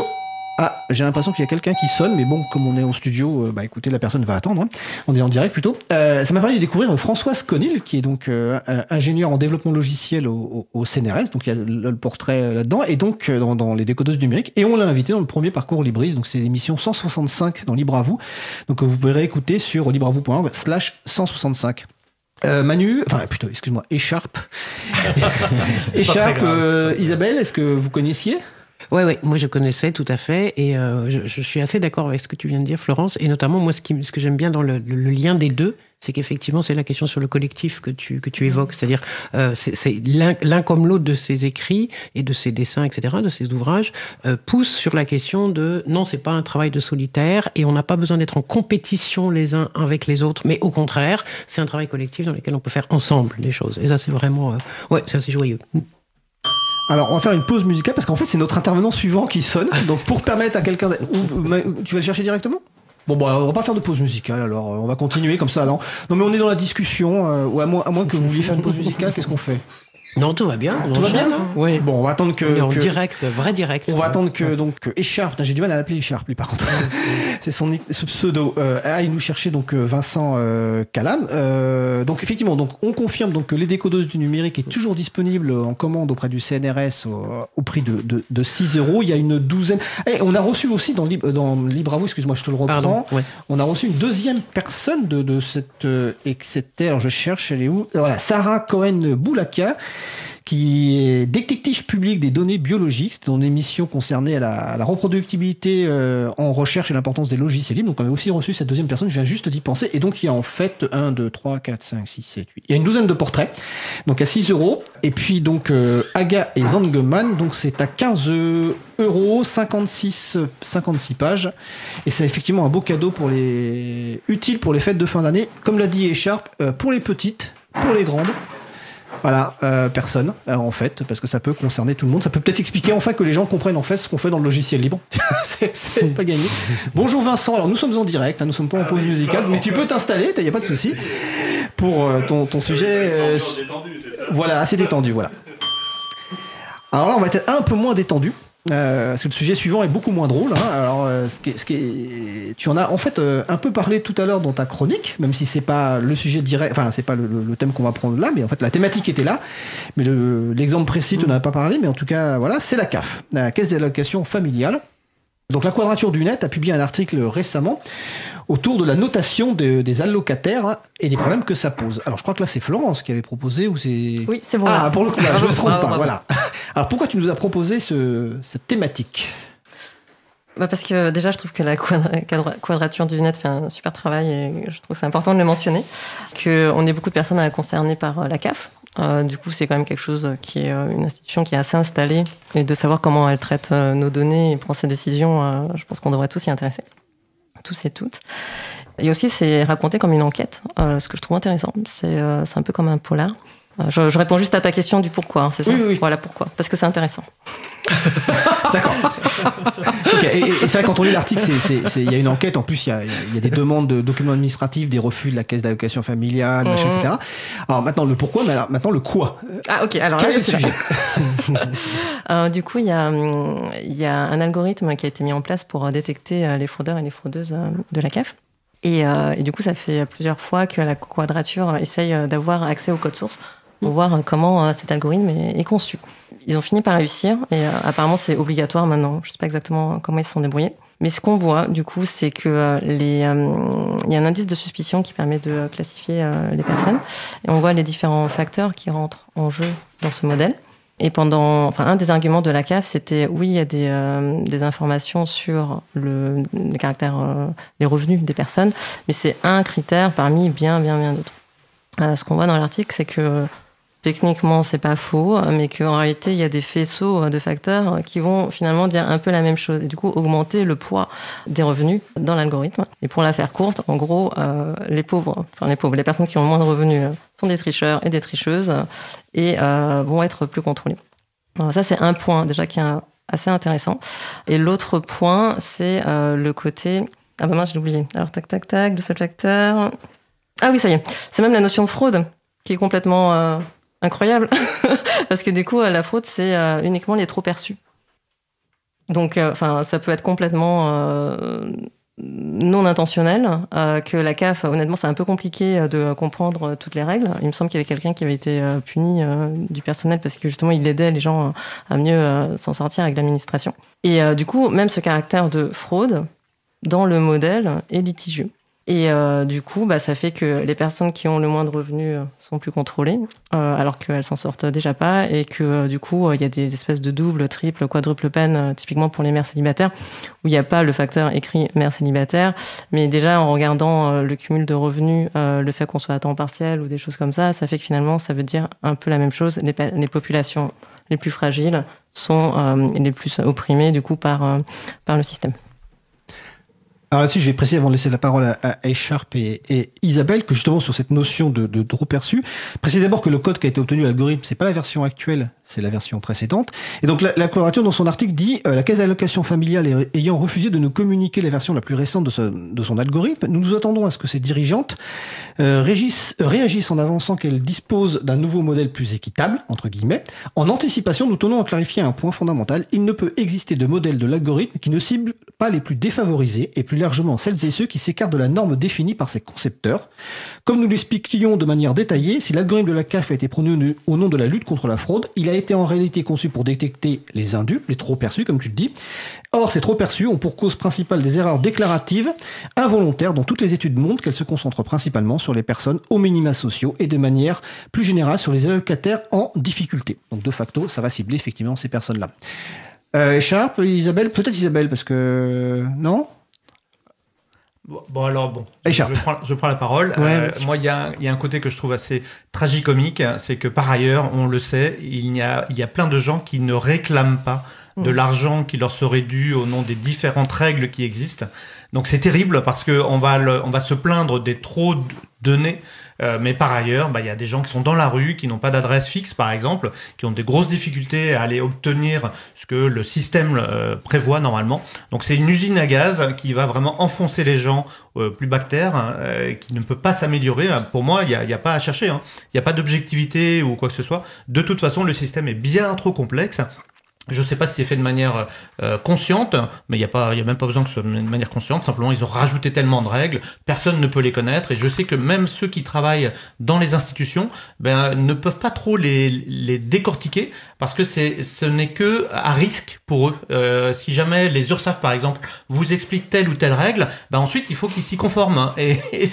ah, j'ai l'impression qu'il y a quelqu'un qui sonne, mais bon, comme on est en studio, euh, bah écoutez, la personne va attendre. Hein. On est en direct plutôt. Euh, ça m'a permis de découvrir Françoise Conil, qui est donc euh, ingénieur en développement logiciel au, au, CNRS. Donc il y a le, portrait là-dedans, et donc dans, les décodeuses numériques. Et on l'a invité dans le premier parcours Libris. Donc c'est l'émission 165 dans Libre à vous. Donc vous pouvez réécouter sur libreavou.org slash 165. Manu, enfin plutôt, excuse-moi, Écharpe. [laughs] Écharpe, Isabelle, est-ce que vous connaissiez? Oui, ouais, moi je connaissais tout à fait et euh, je, suis assez d'accord avec ce que tu viens de dire, Florence. Et notamment, moi, ce, qui, ce que j'aime bien dans le, lien des deux, c'est qu'effectivement, c'est la question sur le collectif que tu, que tu évoques. C'est-à-dire, euh, c'est l'un comme l'autre de ses écrits et de ses dessins, etc., de ses ouvrages, euh, pousse sur la question de non, c'est pas un travail de solitaire et on n'a pas besoin d'être en compétition les uns avec les autres, mais au contraire, c'est un travail collectif dans lequel on peut faire ensemble des choses. Et ça, c'est vraiment, ouais, c'est assez joyeux. Alors, on va faire une pause musicale parce qu'en fait, c'est notre intervenant suivant qui sonne. Donc, pour permettre à quelqu'un. Tu vas le chercher directement? Bon, bon, on va pas faire de pause musicale, alors on va continuer comme ça. Non, non mais on est dans la discussion, euh, ou à moins, à moins que vous vouliez faire une pause musicale, qu'est-ce qu'on fait? Non, tout va bien. Tout va bien Oui. Bon, on va attendre que. en direct, vrai direct. On va attendre que donc Écharpe. J'ai du mal à l'appeler Écharpe, lui par contre. [laughs] c'est son pseudo. Euh, aille nous chercher donc euh, Vincent euh, Calam. Euh, donc effectivement, donc on confirme donc que les décodeuses du numérique est toujours disponible en commande auprès du CNRS au, prix de, de, de, 6 euros. Il y a une douzaine. Et on a reçu aussi dans Libre, dans Libre à vous, excuse-moi, je te le reprends. On a reçu une deuxième personne de, de cette et c'était. Alors je cherche, elle est où? Voilà, Sarah Cohen Boulaka qui est détective public des données biologiques. C'est une émission concernée à la, reproductibilité euh, en recherche et l'importance des logiciels libres. Donc on a aussi reçu cette deuxième personne, je viens juste d'y penser. Et donc il y a en fait 1, 2, 3, 4, 5, 6, 7, 8. Il y a une douzaine de portraits, donc à 6 euros. Et puis donc euh, Aga et Zangeman, donc c'est à 15 euros, 56, 56 pages. Et c'est effectivement un beau cadeau pour les utile pour les fêtes de fin d'année. Comme l'a dit Echarp, euh, pour les petites, pour les grandes. Voilà, euh, personne, euh, en fait, parce que ça peut concerner tout le monde. Ça peut peut-être expliquer enfin que les gens comprennent en fait ce qu'on fait dans le logiciel libre. [laughs] c'est pas gagné. Bonjour Vincent, alors nous sommes en direct, hein, nous sommes pas en pause musicale, mais tu peux t'installer, il n'y a pas de souci, pour euh, ton, ton, sujet. voilà, assez détendu, voilà. Alors là, on va être un peu moins détendu. Euh, parce que le sujet suivant est beaucoup moins drôle. Hein. Alors, euh, ce qui, ce qui tu en as en fait euh, un peu parlé tout à l'heure dans ta chronique, même si c'est pas le sujet direct, enfin c'est pas le, thème qu'on va prendre là, mais en fait la thématique était là. Mais l'exemple précis, tu n'en as pas parlé, mais en tout cas voilà, c'est la CAF, la Caisse d'allocation familiale. Donc la Quadrature du Net a publié un article récemment autour de la notation de- des allocataires et des problèmes que ça pose. Alors je crois que là c'est Florence qui avait proposé ou c'est... Oui, c'est bon. Ah, là. pour le coup, là, je me [laughs] trompe pas, voilà. Alors pourquoi tu nous as proposé ce, cette thématique Bah parce que déjà, je trouve que la quadra- quadra- quadrature du net fait un super travail et je trouve que c'est important de le mentionner. Qu'on est beaucoup de personnes euh, concernées par euh, la CAF. Euh, du coup, c'est quand même quelque chose qui est euh, une institution qui est assez installée et de savoir comment elle traite euh, nos données et prend ses décisions, euh, je pense qu'on devrait tous s'y intéresser. Tous et toutes. Et aussi, c'est raconté comme une enquête, euh, ce que je trouve intéressant. Euh, c'est un peu comme un polar. Euh, Je, je réponds juste à ta question du pourquoi, hein, c'est ça Oui, oui. Voilà pourquoi. Parce que c'est intéressant. [laughs] D'accord. Et, c'est vrai, quand on lit l'article, il y a une enquête. En plus, il y a, il y a des demandes de documents administratifs, des refus de la caisse d'allocation familiale, machin, Mhm. etc. Alors maintenant, le pourquoi, mais alors, maintenant, le quoi. Ah, ok. Alors là, Quel est je suis là. sujet [laughs] Euh, du coup, il y, a, hum, il y a un algorithme qui a été mis en place pour euh, détecter les fraudeurs et les fraudeuses de la CAF. Et, euh, et du coup, ça fait plusieurs fois que la quadrature essaye d'avoir accès au code source voir euh, comment euh, cet algorithme est, conçu. Ils ont fini par réussir et euh, apparemment c'est obligatoire maintenant. Je sais pas exactement comment ils se sont débrouillés. Mais ce qu'on voit, du coup, c'est que il y a un indice de suspicion qui permet de classifier les personnes. Et on voit les différents facteurs qui rentrent en jeu dans ce modèle. Et pendant, enfin, un des arguments de la CAF, c'était oui, il y a des, informations sur le, les caractères, les revenus des personnes, mais c'est un critère parmi bien, bien, bien d'autres. Ce qu'on voit dans l'article, c'est que techniquement, c'est pas faux, mais qu'en réalité, il y a des faisceaux de facteurs qui vont finalement dire un peu la même chose et du coup augmenter le poids des revenus dans l'algorithme. Et pour la faire courte, en gros, euh, les pauvres, enfin les pauvres, les personnes qui ont moins de revenus euh, sont des tricheurs et des tricheuses et euh, vont être plus contrôlés. Alors ça, c'est un point déjà qui est assez intéressant. Et l'autre point, c'est le côté... Ah bah mince, j'ai oublié. Alors tac, tac, tac, de cet acteur. Ah oui, ça y est. C'est même la notion de fraude qui est complètement incroyable. [laughs] Parce que du coup, la fraude, c'est euh, uniquement les trop perçus. Donc, euh, enfin, ça peut être complètement euh, non intentionnel. que la CAF, honnêtement, c'est un peu compliqué de comprendre toutes les règles. Il me semble qu'il y avait quelqu'un qui avait été puni du personnel parce que justement, il aidait les gens à mieux s'en sortir avec l'administration. Et du coup, même ce caractère de fraude dans le modèle est litigieux. Et euh, du coup, bah, ça fait que les personnes qui ont le moins de revenus euh, sont plus contrôlées, euh, alors qu'elles s'en sortent déjà pas, et que euh, du coup, euh, il y a des espèces de double, triple, quadruple peine, typiquement pour les mères célibataires, où il n'y a pas le facteur écrit mère célibataire, mais déjà en regardant le cumul de revenus, le fait qu'on soit à temps partiel ou des choses comme ça, ça fait que finalement, ça veut dire un peu la même chose. Les, les populations les plus fragiles sont les plus opprimées du coup par, par le système. Alors là-dessus, je vais préciser avant de laisser la parole à, à et, Isabelle que justement sur cette notion de, de trop perçu, précisez d'abord que le code qui a été obtenu à l'algorithme, c'est pas la version actuelle, c'est la version précédente. Et donc la, la dans son article dit euh, la caisse d'allocation familiale ayant refusé de nous communiquer la version la plus récente de, son- algorithme, nous nous attendons à ce que ses dirigeantes euh, réagissent en avançant qu'elles disposent d'un nouveau modèle plus équitable, entre guillemets. En anticipation, nous tenons à clarifier un point fondamental. Il ne peut exister de modèle de l'algorithme qui ne cible pas les plus défavorisés et plus largement celles et ceux qui s'écartent de la norme définie par ses concepteurs. Comme nous l'expliquions de manière détaillée, si l'algorithme de la CAF a été prôné au nom de la lutte contre la fraude, il a été en réalité conçu pour détecter les indus, les trop perçus, comme tu le dis. Or, ces trop perçus ont pour cause principale des erreurs déclaratives involontaires dont toutes les études montrent qu'elles se concentrent principalement sur les personnes aux minima sociaux et de manière plus générale sur les allocataires en difficulté. Donc, de facto, ça va cibler effectivement ces personnes-là. Euh, Sharp, Isabelle, peut-être Isabelle, parce que. Non? Bon, bon, alors bon, je prends, je prends la parole. Ouais, Euh, moi, il y a, il y a un côté que je trouve assez tragicomique, c'est que par ailleurs, on le sait, il y a, il y a plein de gens qui ne réclament pas de Mm. l'argent qui leur serait dû au nom des différentes règles qui existent. Donc c'est terrible parce que on va, va se plaindre des trop d- données, euh, mais par ailleurs, bah, il y a des gens qui sont dans la rue, qui n'ont pas d'adresse fixe, par exemple, qui ont des grosses difficultés à aller obtenir ce que le système euh, prévoit normalement. Donc c'est une usine à gaz qui va vraiment enfoncer les gens euh, plus bactères, hein, euh, qui ne peut pas s'améliorer. Pour moi, il n'y a pas à chercher. hein. Il n'y a pas d'objectivité ou quoi que ce soit. De toute façon, le système est bien trop complexe. Je ne sais pas si c'est fait de manière euh, consciente, mais il n'y a, pas, y a même pas besoin que ce soit de manière consciente. Simplement, ils ont rajouté tellement de règles, personne ne peut les connaître. Et je sais que même ceux qui travaillent dans les institutions ben, ne peuvent pas trop les, les décortiquer parce que c'est, ce n'est que à risque pour eux. Euh, si jamais les URSAF, par exemple, vous expliquent telle ou telle règle, ben ensuite, il faut qu'ils s'y conforment. [laughs] Et, et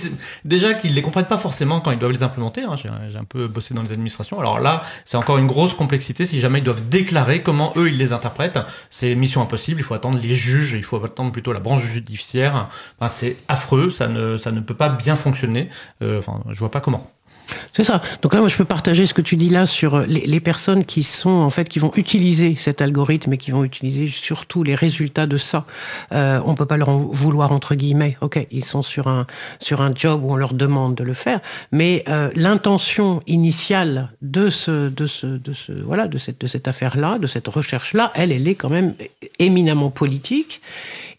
déjà qu'ils les comprennent pas forcément quand ils doivent les implémenter. hein. J'ai, j'ai un peu bossé dans les administrations. Alors là, c'est encore une grosse complexité si jamais ils doivent déclarer comment eux ils les interprètent. C'est mission impossible. Il faut attendre les juges. Il faut attendre plutôt la branche judiciaire. C'est affreux. Ça ne, ça ne peut pas bien fonctionner. Euh, enfin, je vois pas comment. C'est ça. Donc là, moi, je peux partager ce que tu dis là sur les, les personnes qui sont en fait qui vont utiliser cet algorithme et qui vont utiliser surtout les résultats de ça. Euh, on peut pas leur en vouloir entre guillemets. Ok, ils sont sur un sur un job où on leur demande de le faire, mais euh, l'intention initiale de ce de ce de ce voilà de cette de cette affaire là, de cette recherche là, elle, elle est quand même éminemment politique.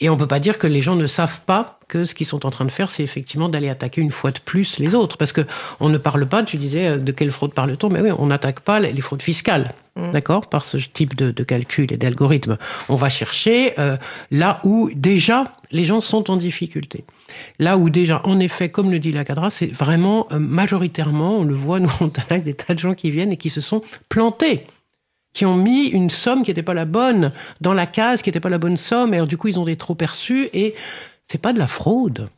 Et on peut pas dire que les gens ne savent pas que ce qu'ils sont en train de faire, c'est effectivement d'aller attaquer une fois de plus les autres. Parce que on ne parle pas, tu disais, euh, de quelle fraude parle-t-on Mais oui, on n'attaque pas les fraudes fiscales. D'accord Par ce type de, de calcul et d'algorithme. On va chercher euh, là où déjà les gens sont en difficulté. Là où déjà, en effet, comme le dit la cadra, c'est vraiment euh, majoritairement, on le voit, nous [laughs] on attaque des tas de gens qui viennent et qui se sont plantés qui ont mis une somme qui n'était pas la bonne dans la case, qui n'était pas la bonne somme, et alors, du coup ils ont des trop perçus, et c'est pas de la fraude.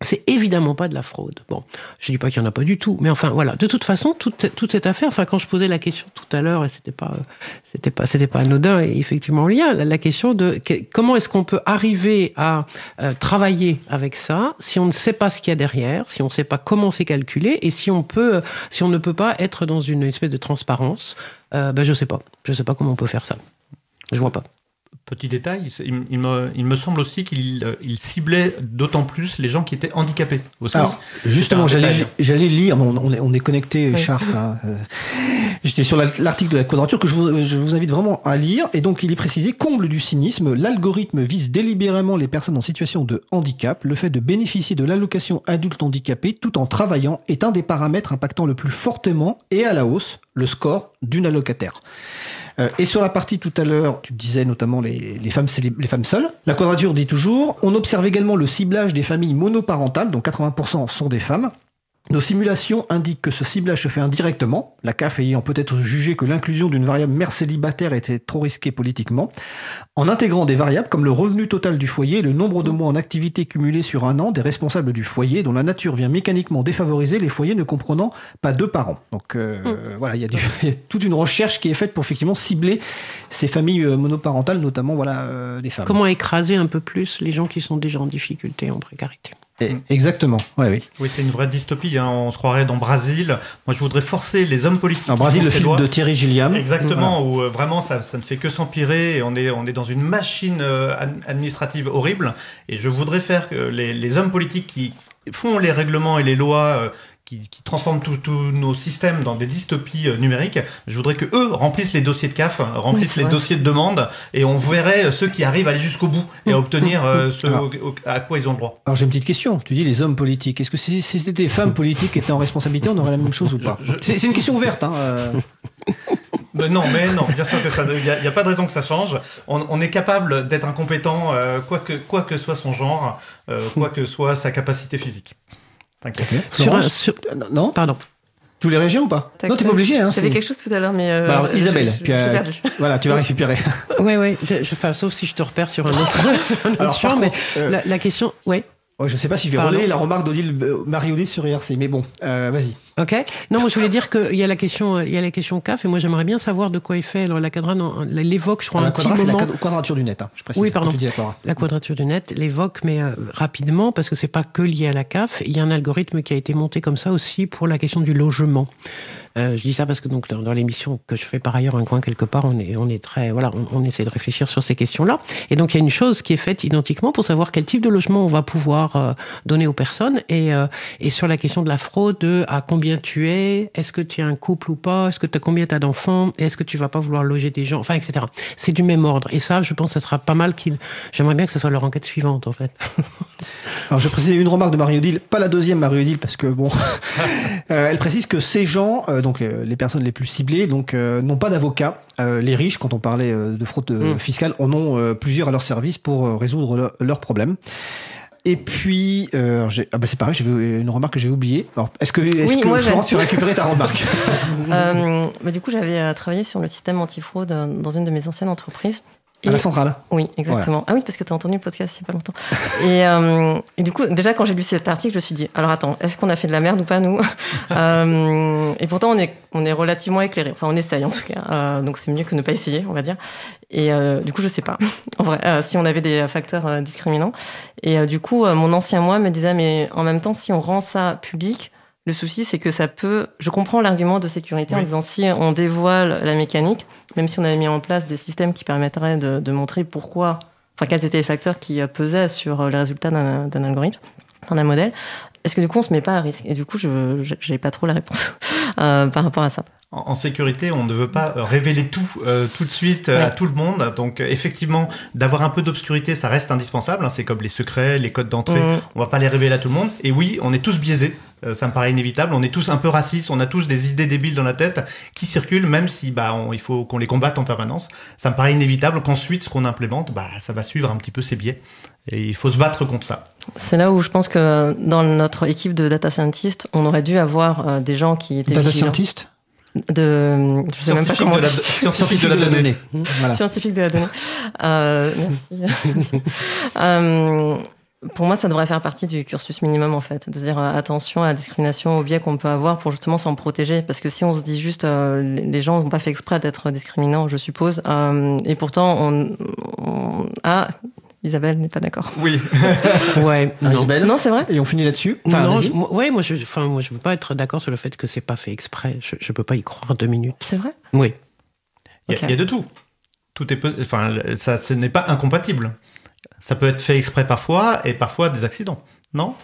C'est évidemment pas de la fraude. Bon, je dis pas qu'il y en a pas du tout, mais enfin voilà. De toute façon, toute, cette affaire. Enfin, quand je posais la question tout à l'heure, et c'était pas, c'était pas, c'était pas anodin, et effectivement a la, question de comment est-ce qu'on peut arriver à euh, travailler avec ça si on ne sait pas ce qu'il y a derrière, si on ne sait pas comment c'est calculé, et si on peut, si on ne peut pas être dans une espèce de transparence. Euh, ben je sais pas. Je sais pas comment on peut faire ça. Je vois pas. Petit détail, il, il me, il me semble aussi qu'il euh, il ciblait d'autant plus les gens qui étaient handicapés aussi. Alors, justement, j'allais lire, on est, on est connecté, Oui. Sharp. hein, euh, J'étais sur la- l'article de la quadrature que je vous, je vous invite vraiment à lire. Et donc, il est précisé, comble du cynisme, l'algorithme vise délibérément les personnes en situation de handicap. Le fait de bénéficier de l'allocation adulte handicapé tout en travaillant est un des paramètres impactant le plus fortement et à la hausse le score d'une allocataire. Euh, et sur la partie tout à l'heure, tu disais notamment les, femmes, les femmes seules. La quadrature dit toujours, on observe également le ciblage des familles monoparentales, dont 80% sont des femmes. Nos simulations indiquent que ce ciblage se fait indirectement, la CAF ayant peut-être jugé que l'inclusion d'une variable mère célibataire était trop risquée politiquement, en intégrant des variables comme le revenu total du foyer et le nombre de mois en activité cumulés sur un an des responsables du foyer, dont la nature vient mécaniquement défavoriser les foyers ne comprenant pas deux parents. Donc euh, voilà, il y, a [laughs] y toute une recherche qui est faite pour effectivement cibler ces familles euh, monoparentales, notamment voilà euh, les femmes. Comment écraser un peu plus les gens qui sont déjà en difficulté, en précarité? Et- Exactement, ouais, oui. Oui, c'est une vraie dystopie. hein. On se croirait dans Brésil. Moi, je voudrais forcer les hommes politiques. En Brésil, le film de Thierry Gilliam. Exactement, où euh, vraiment ça, ça ne fait que s'empirer et on est, on est dans une machine euh, ad- administrative horrible. Et je voudrais faire que les, les hommes politiques qui font les règlements et les lois euh, qui, qui transforment tous nos systèmes dans des dystopies euh, numériques, je voudrais que eux remplissent les dossiers de CAF, remplissent c'est les dossiers de demande et on verrait euh, ceux qui arrivent à aller jusqu'au bout et à obtenir euh, ce Alors. au- au- à quoi ils ont le droit. Alors j'ai une petite question. Tu dis les hommes politiques. Est-ce que si, si c'était des femmes [laughs] politiques qui étaient en responsabilité, on aurait la même chose ou pas Je- C'est une question ouverte. Hein. euh. Mais [laughs] non, mais non, bien sûr que ça, il n'y a, pas de raison que ça change. On, on est capable d'être incompétent, euh, quoi, que, quoi que soit son genre, euh, quoi que soit sa capacité physique. T'inquiète. Sur Euh, Non Pardon. Tu voulais réagir ou pas Non, t'es pas obligé. Hein, J'avais c'est- quelque chose tout à l'heure, mais. euh, Bah alors, Isabelle, je- puis, j'ai euh. [laughs] Voilà, tu vas récupérer. Oui, oui. Enfin, sauf si je te repère sur un autre, [laughs] sur un autre Alors, par champ, mais euh, la, la question. Oui. Oh, je sais pas si je vais relayer la remarque d'Odile euh, Marie-Odile sur IRC, mais bon, euh, vas-y. Ok. Non, moi je voulais dire qu'il y a la question, il y a la question CAF, et moi j'aimerais bien savoir de quoi est fait. Alors la elle l'évoque, je crois, la un petit quadra, c'est la quadrature du net. Hein, je précise. Oui, pardon. Tu la quadra. La quadrature du net l'évoque, mais euh, rapidement, parce que c'est pas que lié à la CAF. Il y a un algorithme qui a été monté comme ça aussi pour la question du logement. Euh, je dis ça parce que donc dans, dans l'émission que je fais par ailleurs un coin quelque part, on est on est très voilà, on, essaie de réfléchir sur ces questions-là. Et donc il y a une chose qui est faite identiquement pour savoir quel type de logement on va pouvoir euh, donner aux personnes et euh, et sur la question de la fraude, de à combien tu es, est-ce que tu es un couple ou pas, est-ce que tu as combien t'as d'enfants, est-ce que tu vas pas vouloir loger des gens, enfin etc. C'est du même ordre. Et ça, je pense, que ça sera pas mal qu'il. J'aimerais bien que ce soit leur enquête suivante en fait. [laughs] Alors je précise une remarque de Marie-Odile, pas la deuxième Marie-Odile, parce que bon, [laughs] elle précise que ces gens donc euh, les personnes les plus ciblées, donc euh, n'ont pas d'avocat. Euh, les riches, quand on parlait de fraude Mm. fiscale, en ont plusieurs à leur service pour résoudre le- leurs problèmes. Et puis, euh, j'ai- ah bah c'est pareil, j'avais une remarque que j'ai oubliée. Est-ce que, est-ce Oui, que moi, j'ai- Florence, tu récupéré ta remarque [laughs] Euh, bah, du coup, j'avais travaillé sur le système antifraude dans une de mes anciennes entreprises. À la centrale. Oui, exactement. Ah oui, parce que tu as entendu le podcast il n'y a pas longtemps. [laughs] et, euh, et du coup, déjà, quand j'ai lu cet article, je me suis dit, alors attends, est-ce qu'on a fait de la merde ou pas, nous [laughs] Euh, Et pourtant, on est, on est relativement éclairé. Enfin, on essaye, en tout cas. Euh, donc, c'est mieux que ne pas essayer, on va dire. Et du coup, je sais pas, [laughs] en vrai, si on avait des facteurs discriminants. Et du coup, mon ancien moi me disait, mais en même temps, si on rend ça public, le souci, c'est que ça peut. Je comprends l'argument de sécurité en disant si on dévoile la mécanique, même si on avait mis en place des systèmes qui permettraient de, de montrer pourquoi, enfin, quels étaient les facteurs qui euh, pesaient sur euh, les résultats d'un algorithme, d'un modèle, est-ce que du coup, on se met pas à risque? Et du coup, je n'ai pas trop la réponse par rapport à ça. En, sécurité, on ne veut pas euh, révéler tout euh, tout de suite euh, Ouais. à tout le monde. Donc euh, effectivement, d'avoir un peu d'obscurité, ça reste indispensable. hein. C'est comme les secrets, les codes d'entrée. Mm. On va pas les révéler à tout le monde. Et oui, on est tous biaisés. Euh, ça me paraît inévitable. On est tous un peu racistes. On a tous des idées débiles dans la tête qui circulent, même si bah on- il faut qu'on les combatte en permanence. Ça me paraît inévitable qu'ensuite, ce qu'on implémente, bah ça va suivre un petit peu ces biais. Et il faut se battre contre ça. C'est là où je pense que dans notre équipe de data scientists, on aurait dû avoir euh, des gens qui étaient Data vigilants. scientist De, je sais même pas Scientifique comment de la, scientifique de la donnée. Voilà. scientifique de la donnée. Euh, merci. [laughs] Euh, pour moi, ça devrait faire partie du cursus minimum, en fait. De dire euh, attention à la discrimination, aux biais qu'on peut avoir pour justement s'en protéger. Parce que si on se dit juste, euh, les gens n'ont pas fait exprès d'être discriminants, je suppose. euh, et pourtant, on, on- Ah, Isabelle n'est pas d'accord. Oui. [laughs] Ouais, non. Isabelle Non, c'est vrai Et on finit là-dessus Enfin, non, je- moi- ouais, moi je, enfin, moi je peux pas être d'accord sur le fait que c'est pas fait exprès. Je, je peux pas y croire deux minutes. C'est vrai Oui. Il y, y a de tout. Tout est, enfin, ça, ce n'est pas incompatible. Ça peut être fait exprès parfois et parfois des accidents. Non?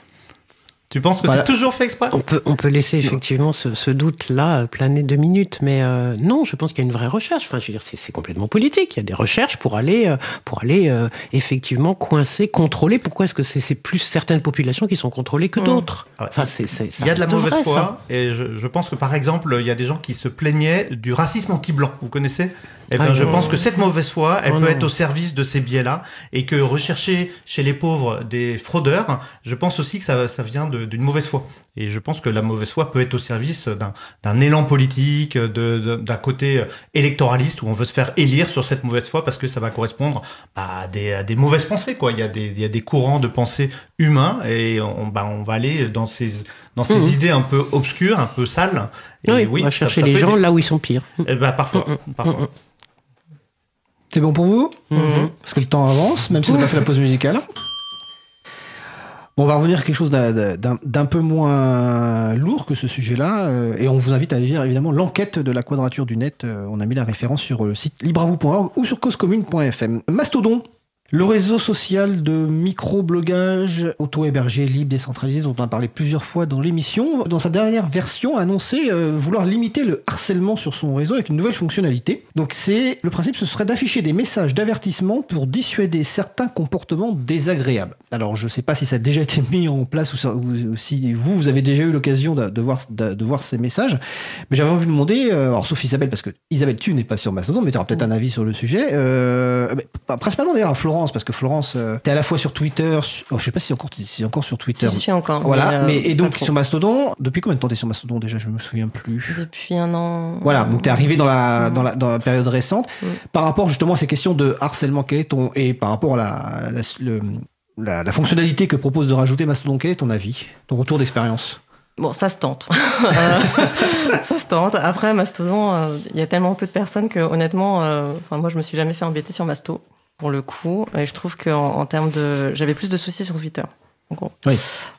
Tu penses que Voilà. c'est toujours fait exprès? On peut, on peut laisser effectivement ce, ce doute-là planer deux minutes, mais euh, non, je pense qu'il y a une vraie recherche. Enfin, je veux dire, c'est c'est complètement politique. Il y a des recherches pour aller, euh, pour aller euh, effectivement coincer, contrôler. Pourquoi est-ce que c'est c'est plus certaines populations qui sont contrôlées que Mm. d'autres? Ah ouais. Enfin, c'est Il y a de la mauvaise vrai, foi ça. et je, je pense que par exemple, il y a des gens qui se plaignaient du racisme anti-blanc. Vous connaissez? Eh bien, Ah, je pense que cette mauvaise foi, elle Oh peut non. être au service de ces biais-là et que rechercher chez les pauvres des fraudeurs, je pense aussi que ça, ça vient de- d'une mauvaise foi. Et je pense que la mauvaise foi peut être au service d'un d'un élan politique, de- de- d'un côté électoraliste où on veut se faire élire sur cette mauvaise foi parce que ça va correspondre bah, à, des, à des mauvaises pensées. Quoi. Il, y a des, il y a des courants de pensée humains et on, bah, on va aller dans ces, dans ces Mhm. idées un peu obscures, un peu sales. Et Oui, on va chercher ça les gens là où ils sont pires. Eh ben, parfois. Mhm. parfois. Mhm. C'est bon pour vous Mhm. Parce que le temps avance, même si on n'a pas fait la pause musicale. Bon, on va revenir à quelque chose d'un peu moins lourd que ce sujet-là. euh, et on vous invite à lire évidemment l'enquête de la quadrature du net. euh, on a mis la référence sur le site libravou.org ou sur causecommune.fm. Mastodon. Le réseau social de micro-blogage auto-hébergé, libre, décentralisé, dont on a parlé plusieurs fois dans l'émission, dans sa dernière version, a annoncé euh, vouloir limiter le harcèlement sur son réseau avec une nouvelle fonctionnalité. Donc c'est le principe, ce serait d'afficher des messages d'avertissement pour dissuader certains comportements désagréables. Alors je ne sais pas si ça a déjà été [laughs] mis en place ou, ça- ou- ou si vous, vous avez déjà eu l'occasion de, de voir, de, de voir ces messages, mais j'avais envie de demander, euh, alors sauf Isabelle, parce que Isabelle, tu n'es pas sur Mastodon, mais tu auras peut-être un avis sur le sujet. Euh, mais pas- principalement d'ailleurs à Florence, parce que Florence, tu es à la fois sur Twitter, su- oh, je sais pas si encore, si encore sur Twitter. Si, je suis encore. Voilà, euh, mais, et pas donc sur Mastodon, depuis combien de temps t'es sur Mastodon déjà? Je me souviens plus. Depuis un an. Voilà, donc t'es arrivé dans la, dans la, dans la période récente. Mhm. Par rapport justement à ces questions de harcèlement, quel est ton. Et par rapport à la, la, le- la- la fonctionnalité que propose de rajouter Mastodon, quel est ton avis Ton retour d'expérience? Bon, ça se tente. [laughs] Euh, ça se tente. Après, Mastodon, euh, il y a tellement peu de personnes que, honnêtement, euh, enfin, moi, je me suis jamais fait embêter sur Masto, pour le coup. Et je trouve qu'en en termes de. J'avais plus de soucis sur Twitter, en gros. Oui.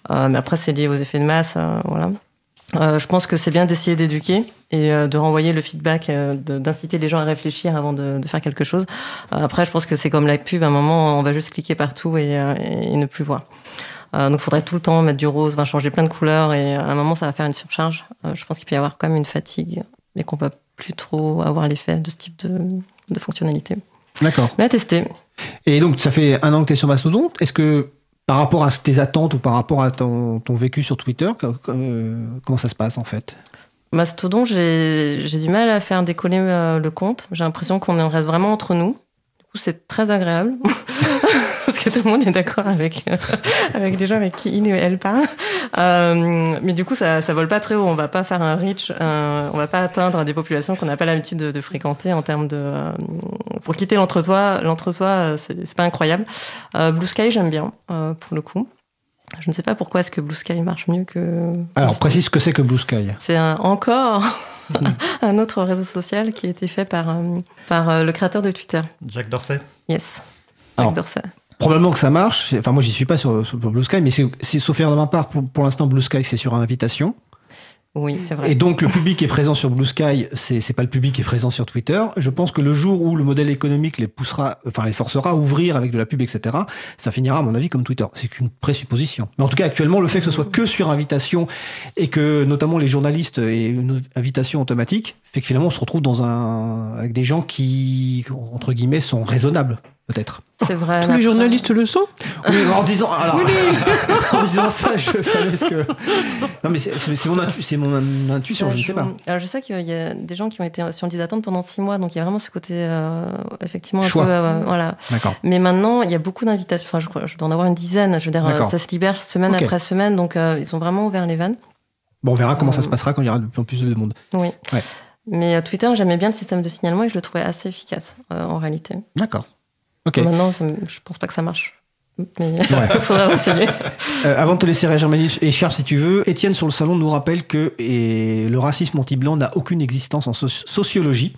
Euh, mais après, c'est lié aux effets de masse, euh, voilà. Euh, je pense que c'est bien d'essayer d'éduquer et de renvoyer le feedback, d'inciter les gens à réfléchir avant de, de faire quelque chose. Après, je pense que c'est comme la pub, à un moment, on va juste cliquer partout et, et ne plus voir. Donc, il faudrait tout le temps mettre du rose, enfin, changer plein de couleurs, et à un moment, ça va faire une surcharge. Je pense qu'il peut y avoir quand même une fatigue, mais qu'on va plus trop avoir l'effet de ce type de, de fonctionnalité. D'accord. Mais à tester. Et donc, ça fait un an que tu es sur Mastodon. Est-ce que par rapport à tes attentes ou par rapport à ton, ton vécu sur Twitter, euh, comment ça se passe en fait? Mastodon, j'ai j'ai du mal à faire décoller euh, le compte. J'ai l'impression qu'on en reste vraiment entre nous. Coup, c'est très agréable. [laughs] Parce que tout le monde est d'accord avec, euh, [laughs] avec les gens avec qui il ou elle parle. Euh, mais du coup, ça, ça vole pas très haut. On va pas faire un reach, euh, on va pas atteindre des populations qu'on n'a pas l'habitude de, de fréquenter en termes de. euh, pour quitter l'entre-soi, l'entre-soi, c'est pas incroyable. Euh, Blue Sky, j'aime bien, euh, pour le coup. Je ne sais pas pourquoi est-ce que Blue Sky marche mieux que. Alors, précise ce que c'est que Blue Sky. C'est un- encore [laughs] un autre réseau social qui a été fait par, euh, par euh, le créateur de Twitter. Jack Dorsey. Yes. Alors, Jack Dorsey. Probablement que ça marche. Enfin, moi, j'y suis pas sur, sur Blue Sky, mais c'est, c'est- sauf erreur de ma part, pour, pour l'instant, Blue Sky, c'est sur invitation. Oui, c'est vrai. Et donc, le public est présent sur Blue Sky, c'est, pas le public qui est présent sur Twitter. Je pense que le jour où le modèle économique les poussera, enfin, les forcera à ouvrir avec de la pub, etc., ça finira, à mon avis, comme Twitter. C'est qu'une présupposition. Mais en tout cas, actuellement, le fait que ce soit que sur invitation et que, notamment, les journalistes aient une invitation automatique, fait que finalement, on se retrouve dans un, avec des gens qui, entre guillemets, sont raisonnables, peut-être. C'est vrai. Tous les journalistes le sont Oui, en disant, alors, [laughs] en disant ça, je savais ce que. Non, mais c'est mon, intu- c'est mon intuition, je ne sais pas. Alors, je sais qu'il y a des gens qui ont été sur le liste d'attente pendant six mois, donc il y a vraiment ce côté, euh, effectivement, un Choix. peu. euh, voilà. D'accord. Mais maintenant, il y a beaucoup d'invitations. Enfin, je, crois- je dois en avoir une dizaine. Je veux dire, euh, D'accord. ça se libère semaine après semaine, donc euh, ils ont vraiment ouvert les vannes. Bon, on verra comment ça se passera quand il y aura de plus en plus de monde. Oui. Ouais. Mais euh, Twitter, j'aimais bien le système de signalement et je le trouvais assez efficace euh, en réalité. D'accord. Maintenant, ça je pense pas que ça marche. Mais il Ouais. [laughs] faudra renseigner. Euh, avant de te laisser réagir, Manu, et Sharp, si tu veux, Étienne sur le salon nous rappelle que et le racisme anti-blanc n'a aucune existence en soci- sociologie.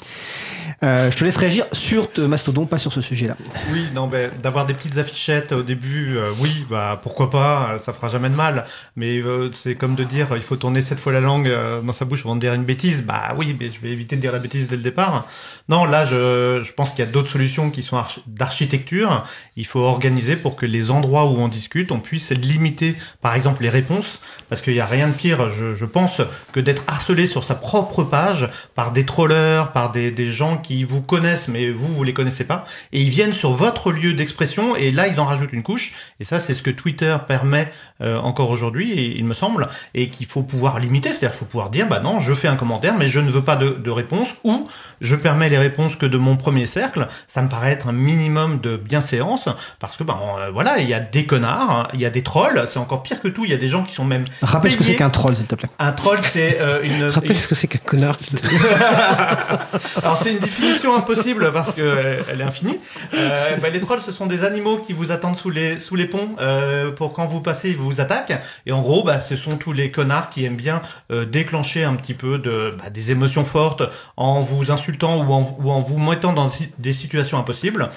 Euh, je te laisse réagir sur Mastodon, pas sur ce sujet-là. Oui, non, ben, d'avoir des petites affichettes au début, euh, oui, bah pourquoi pas, ça fera jamais de mal. Mais euh, c'est comme de dire, il faut tourner sept fois la langue dans sa bouche avant de dire une bêtise. Bah oui, mais je vais éviter de dire la bêtise dès le départ. Non, là, je, je pense qu'il y a d'autres solutions qui sont arch- d'architecture. Il faut organiser pour que les endroits où on discute, on puisse limiter, par exemple, les réponses, parce qu'il n'y a rien de pire, je, je pense, que d'être harcelé sur sa propre page par des trollers, par des, des gens qui vous connaissent, mais vous, vous les connaissez pas, et ils viennent sur votre lieu d'expression, et là, ils en rajoutent une couche, et ça, c'est ce que Twitter permet euh, encore aujourd'hui, il me semble, et qu'il faut pouvoir limiter, c'est-à-dire qu'il faut pouvoir dire, bah non, je fais un commentaire, mais je ne veux pas de, de réponse, ou je permets les réponses que de mon premier cercle, ça me paraît être un minimum de bienséance, parce que, bah, euh, voilà, il y a des connards, hein, il y a des trolls, c'est encore pire que tout, il y a des gens qui sont même Rappelle ce que c'est qu'un troll, s'il te plaît. Un troll, c'est euh, une... Rappelle ce que c'est qu'un connard. s'il te plaît. [laughs] Alors c'est une définition impossible parce que euh, elle est infinie. Euh, bah, les trolls, ce sont des animaux qui vous attendent sous les ponts euh, pour quand vous passez, ils vous attaquent. Et en gros, bah, ce sont tous les connards qui aiment bien euh, déclencher un petit peu bah, des émotions fortes en vous insultant ou en, ou en vous mettant dans des situations impossibles.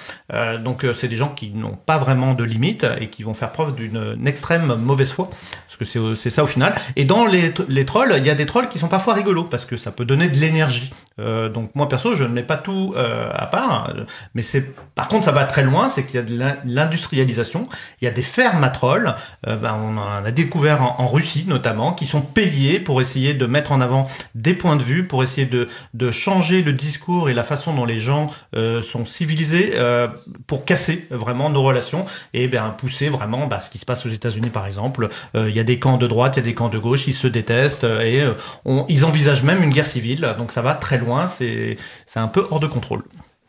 Donc c'est des gens qui n'ont pas vraiment de limites et qui vont faire preuve d'une une extrême mauvaise foi. Parce que c'est c'est ça au final. Et dans les, trolls, il y a des trolls qui sont parfois rigolos parce que ça peut donner de l'énergie. Euh, donc moi perso, je ne mets pas tout euh, à part, euh, mais c'est par contre ça va très loin, c'est qu'il y a de l'in- l'industrialisation, il y a des fermes à trolls, euh, ben, on en a découvert en, Russie notamment, qui sont payés pour essayer de mettre en avant des points de vue, pour essayer de, changer le discours et la façon dont les gens euh, sont civilisés, euh, pour casser vraiment nos relations et ben pousser vraiment bah, ce qui se passe aux États-Unis par exemple. Euh, Il y a des camps de droite, il y a des camps de gauche, ils se détestent euh, et euh, on- ils envisagent même une guerre civile. Donc ça va très loin, c'est c'est un peu hors de contrôle.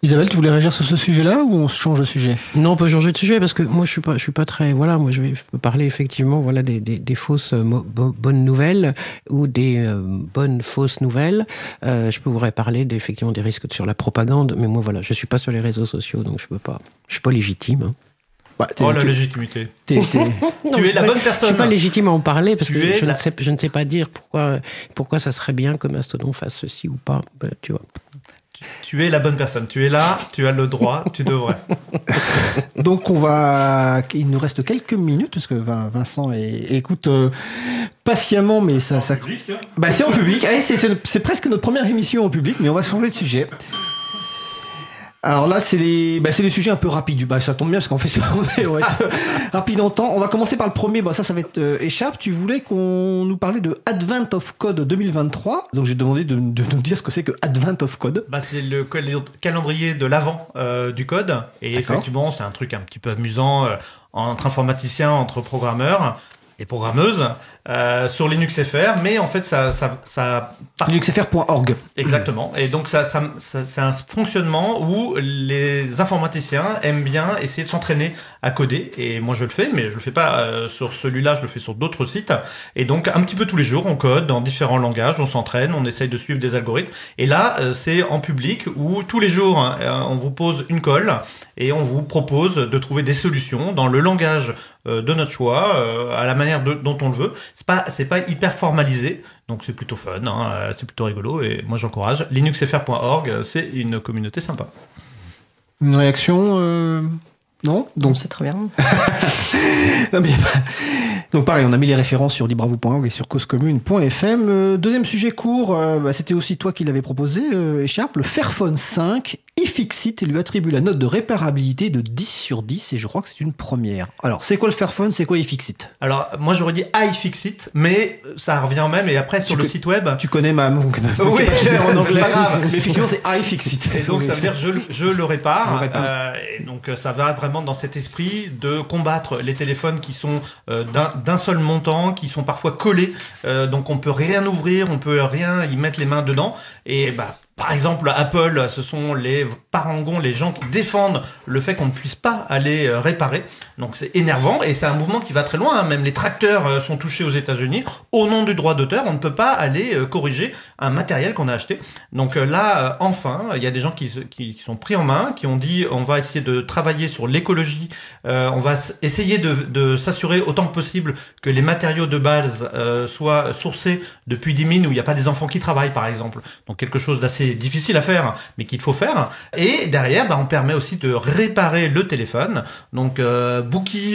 Isabelle, tu voulais réagir sur ce sujet-là ou on change de sujet? Non, on peut changer de sujet parce que moi je suis pas, je suis pas très. Voilà, moi je vais parler effectivement, voilà, des, des, des fausses euh, bo- bonnes nouvelles ou des euh, bonnes fausses nouvelles. Euh, je pourrais parler effectivement des risques sur la propagande, mais moi voilà, je suis pas sur les réseaux sociaux, donc je peux pas. Je suis pas légitime. hein. Bah, Oh la légitimité. [laughs] Non, tu es la pas- bonne Je personne. suis pas légitime à en parler parce Tu que je, la- ne sais, je ne sais pas dire pourquoi, pourquoi ça serait bien que Mastodon fasse ceci ou pas. Ben, tu vois. Tu es la bonne personne. Tu es là, tu as le droit, tu devrais. [laughs] Donc on va, il nous reste quelques minutes parce que Vin- Vincent est- écoute euh, patiemment, mais ça, ça... Bah, c'est en public. C'est presque notre première émission en public, mais on va changer de sujet. Alors là, c'est les, bah, c'est les sujets un peu rapides. Bah, ça tombe bien parce qu'en fait, [laughs] on est- on va être rapide en temps. On va commencer par le premier. Bah, ça, ça va être euh, échappe. Tu voulais qu'on nous parlait de Advent of Code 2023. Donc j'ai demandé de, de nous dire ce que c'est que Advent of Code. Bah, c'est le cal- calendrier de l'avant euh, du code. Et effectivement, c'est un truc un petit peu amusant euh, entre informaticiens, entre programmeurs et programmeuses. Euh, sur Linux FR, mais en fait, ça, ça, ça linuxfr.org. Exactement. Et donc, ça, ça, ça c'est un fonctionnement où les informaticiens aiment bien essayer de s'entraîner à coder. Et moi, je le fais, mais je le fais pas euh, sur celui-là, je le fais sur d'autres sites. Et donc, un petit peu tous les jours, on code dans différents langages, on s'entraîne, on essaye de suivre des algorithmes. Et là, euh, c'est en public où tous les jours, euh, on vous pose une colle et on vous propose de trouver des solutions dans le langage euh, de notre choix, euh, à la manière de- dont on le veut. C'est pas, c'est pas hyper formalisé, donc c'est plutôt fun, hein, euh, c'est plutôt rigolo et moi j'encourage. Linuxfr.org, euh, c'est une communauté sympa. Une réaction euh, Non? Donc Donc, c'est très bien. [laughs] non, mais- donc pareil, on a mis les références sur libravou.org et sur causecommune.fm. Euh, deuxième sujet court, euh, bah, c'était aussi toi qui l'avais proposé, euh, Écharpe. Le Fairphone 5, iFixit lui attribue la note de réparabilité de 10 sur 10 et je crois que c'est une première. Alors, c'est quoi le Fairphone C'est quoi iFixit? Alors moi j'aurais dit iFixit, mais ça revient même et après sur Tu le site web. Tu connais ma mon- Oui, [laughs] en anglais. c'est pas grave. Mais effectivement, c'est iFixit. Et donc ça veut dire je, le- je le répare. Euh, et donc euh, ça va vraiment dans cet esprit de combattre les téléphones qui sont euh, d'un d'un seul montant, qui sont parfois collés. Euh, donc on peut rien ouvrir, on peut rien y mettre les mains dedans. Et bah par exemple, Apple, ce sont les parangons, les gens qui défendent le fait qu'on ne puisse pas aller euh, réparer. Donc c'est énervant et c'est un mouvement qui va très loin. hein. Même les tracteurs euh, sont touchés aux États-Unis. Au nom du droit d'auteur, on ne peut pas aller euh, corriger un matériel qu'on a acheté. Donc là, enfin, il y a des gens qui, sont pris en main, qui ont dit on va essayer de travailler sur l'écologie, on va essayer de, s'assurer autant que possible que les matériaux de base soient sourcés depuis des mines où il n'y a pas des enfants qui travaillent, par exemple. Donc quelque chose d'assez difficile à faire, mais qu'il faut faire. Et derrière, bah, on permet aussi de réparer le téléphone. Donc euh,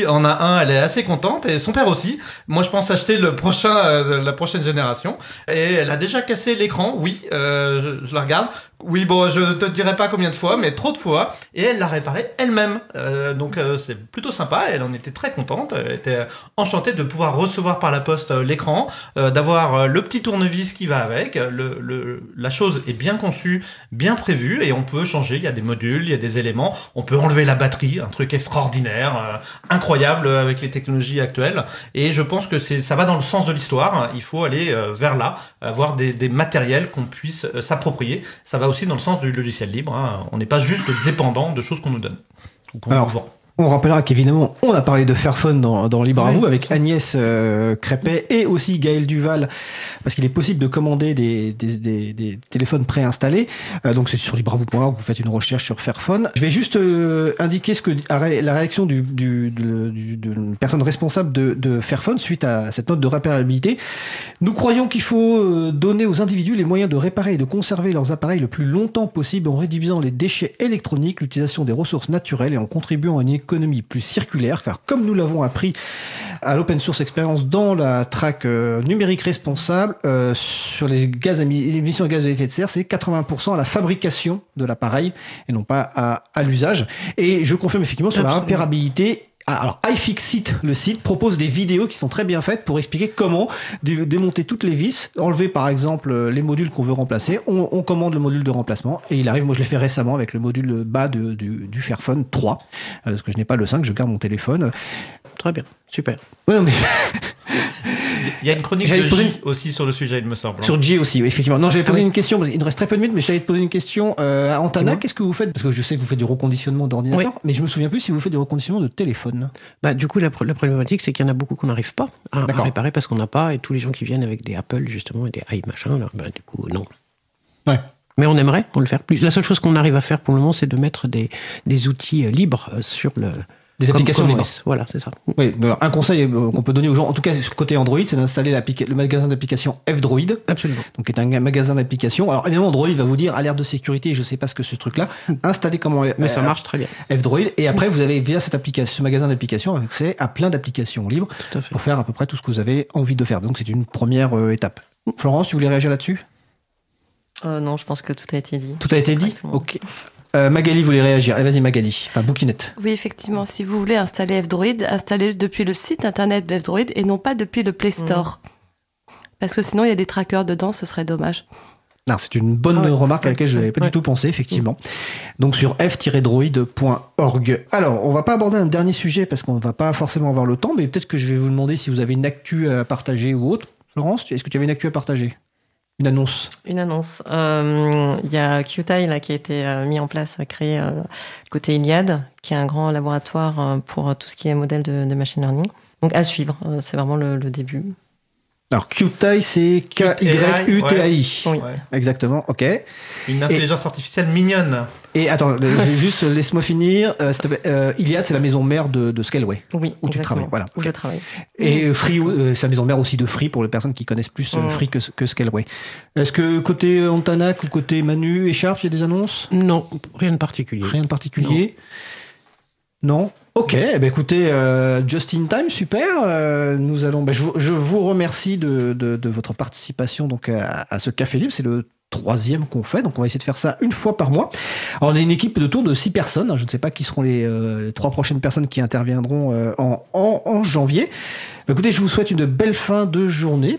en a un, elle est assez contente, et son père aussi. Moi, je pense acheter le prochain, euh, la prochaine génération. Et elle a déjà cassé l'écran, oui, euh, je, je la regarde. Oui, bon, je te dirai pas combien de fois, mais trop de fois. Et elle l'a réparé elle-même. Euh, donc euh, c'est plutôt sympa. Elle en était très contente. Elle était enchantée de pouvoir recevoir par la poste euh, l'écran, euh, d'avoir euh, le petit tournevis qui va avec. Le, le- la chose est bien conçue, bien prévue, et on peut changer. Il y a des modules, il y a des éléments. On peut enlever la batterie, un truc extraordinaire, euh, incroyable avec les technologies actuelles. Et je pense que c'est, ça va dans le sens de l'histoire. Il faut aller euh, vers là, avoir des, des matériels qu'on puisse euh, s'approprier. Ça va aussi dans le sens du logiciel libre. hein. On n'est pas juste dépendant de choses qu'on nous donne. Ou qu'on nous vend. On rappellera qu'évidemment, on a parlé de Fairphone dans, dans Libre à vous avec Agnès euh, Crépet et aussi Gaël Duval, parce qu'il est possible de commander des, des, des, des téléphones préinstallés. Euh, donc c'est sur libreavou.org, vous faites une recherche sur Fairphone. Je vais juste euh, indiquer ce que la réaction du, du, de personne responsable de, de Fairphone suite à cette note de réparabilité. Nous croyons qu'il faut euh, donner aux individus les moyens de réparer et de conserver leurs appareils le plus longtemps possible en réduisant les déchets électroniques, l'utilisation des ressources naturelles et en contribuant à une économie plus circulaire, car comme nous l'avons appris à l'open source expérience dans la track euh, numérique responsable euh, sur les gaz émissions de gaz à effet de serre, c'est 80% à la fabrication de l'appareil et non pas à, à l'usage. Et je confirme effectivement sur la Absolument. réparabilité. Ah, Alors, iFixit, le site, propose des vidéos qui sont très bien faites pour expliquer comment dé- démonter toutes les vis, enlever par exemple euh, les modules qu'on veut remplacer. On, on commande le module de remplacement et il arrive. Moi, je l'ai fait récemment avec le module bas de- du, du Fairphone 3, euh, parce que je n'ai pas le 5, je garde mon téléphone. Très bien, super. Ouais, non, mais [laughs] Il y a une chronique de J aussi sur le sujet, il me semble. hein. sur G aussi, oui, effectivement. Non, j'avais Ah posé oui. une question, qu'il nous reste très peu de minutes, mais j'allais te poser une question euh, à Antana. Qu'est-ce que vous faites? Parce que je sais que vous faites du reconditionnement d'ordinateur, mais je me souviens plus si vous faites du reconditionnement de téléphone. Bah, du coup, la, pro- la problématique, c'est qu'il y en a beaucoup qu'on n'arrive pas à, réparer parce qu'on n'a pas, et tous les gens qui viennent avec des Apple, justement, et des i machin, bah, du coup, non. Ouais. Mais on aimerait on le faire plus. La seule chose qu'on arrive à faire pour le moment, c'est de mettre des, des outils euh, libres euh, sur le. Des comme- applications comme libres. OS. Voilà, c'est ça. Oui, alors, un conseil euh, qu'on peut donner aux gens, en tout cas sur côté Android, c'est d'installer le magasin d'applications F-Droid. Absolument. donc qui est un ga- magasin d'applications. Alors évidemment, Android va vous dire alerte de sécurité, je sais pas ce que ce truc-là. [laughs] Installez comment Mais ça marche très bien. F-Droid et après vous avez via cette application, ce magasin d'applications accès à plein d'applications libres pour faire à peu près tout ce que vous avez envie de faire. Donc c'est une première euh, étape. Florence, tu voulais réagir là-dessus? Euh, non, je pense que tout a été dit. Tout a été dit? Ok. Euh, Magali voulait réagir. Allez, vas-y Magali. Enfin, Bouquinette. Oui, effectivement, si vous voulez installer F-Droid, installez-le depuis le site internet de F-Droid et non pas depuis le Play Store. Parce que sinon, il y a des trackers dedans, ce serait dommage. Non, c'est une bonne Ah ouais. remarque à laquelle je n'avais pas Ouais. du tout pensé, effectivement. Donc sur f-droid.org. Alors, on va pas aborder un dernier sujet parce qu'on va pas forcément avoir le temps, mais peut-être que je vais vous demander si vous avez une actu à partager ou autre. Florence, est-ce que tu avais une actu à partager? Une annonce Une annonce. Euh, Il y a QTI là, qui a été euh, mis en place, euh, créé euh, côté Iliad, qui est un grand laboratoire euh, pour tout ce qui est modèle de, de machine learning. Donc à suivre, euh, c'est vraiment le, le début. Alors, QTI, c'est K-Y-U-T-A-I. Oui. Ouais. Exactement, ok. Une intelligence artificielle mignonne. Et attends, [laughs] juste laisse-moi finir. Euh, s'il te plaît. Euh, Iliad, c'est la maison mère de, de Scaleway. Oui, Où tu travailles, voilà. Où je travaille. Et euh, Free, euh, c'est la maison mère aussi de Free pour les personnes qui connaissent plus euh, Mm. Free que, que Scaleway. Est-ce que côté Antanac ou côté Manu et Sharp, il y a des annonces? Non, rien de particulier. Rien de particulier? Non, Ok, eh ben écoutez, euh, just in time, super. Euh, nous allons, ben je, vous- je vous remercie de, de- de votre participation donc à, à ce café libre. C'est le troisième qu'on fait, donc on va essayer de faire ça une fois par mois. Alors, on a une équipe de tour de six personnes. hein. Je ne sais pas qui seront les, euh, trois prochaines personnes qui interviendront euh, en, janvier. Ben, écoutez, je vous souhaite une belle fin de journée.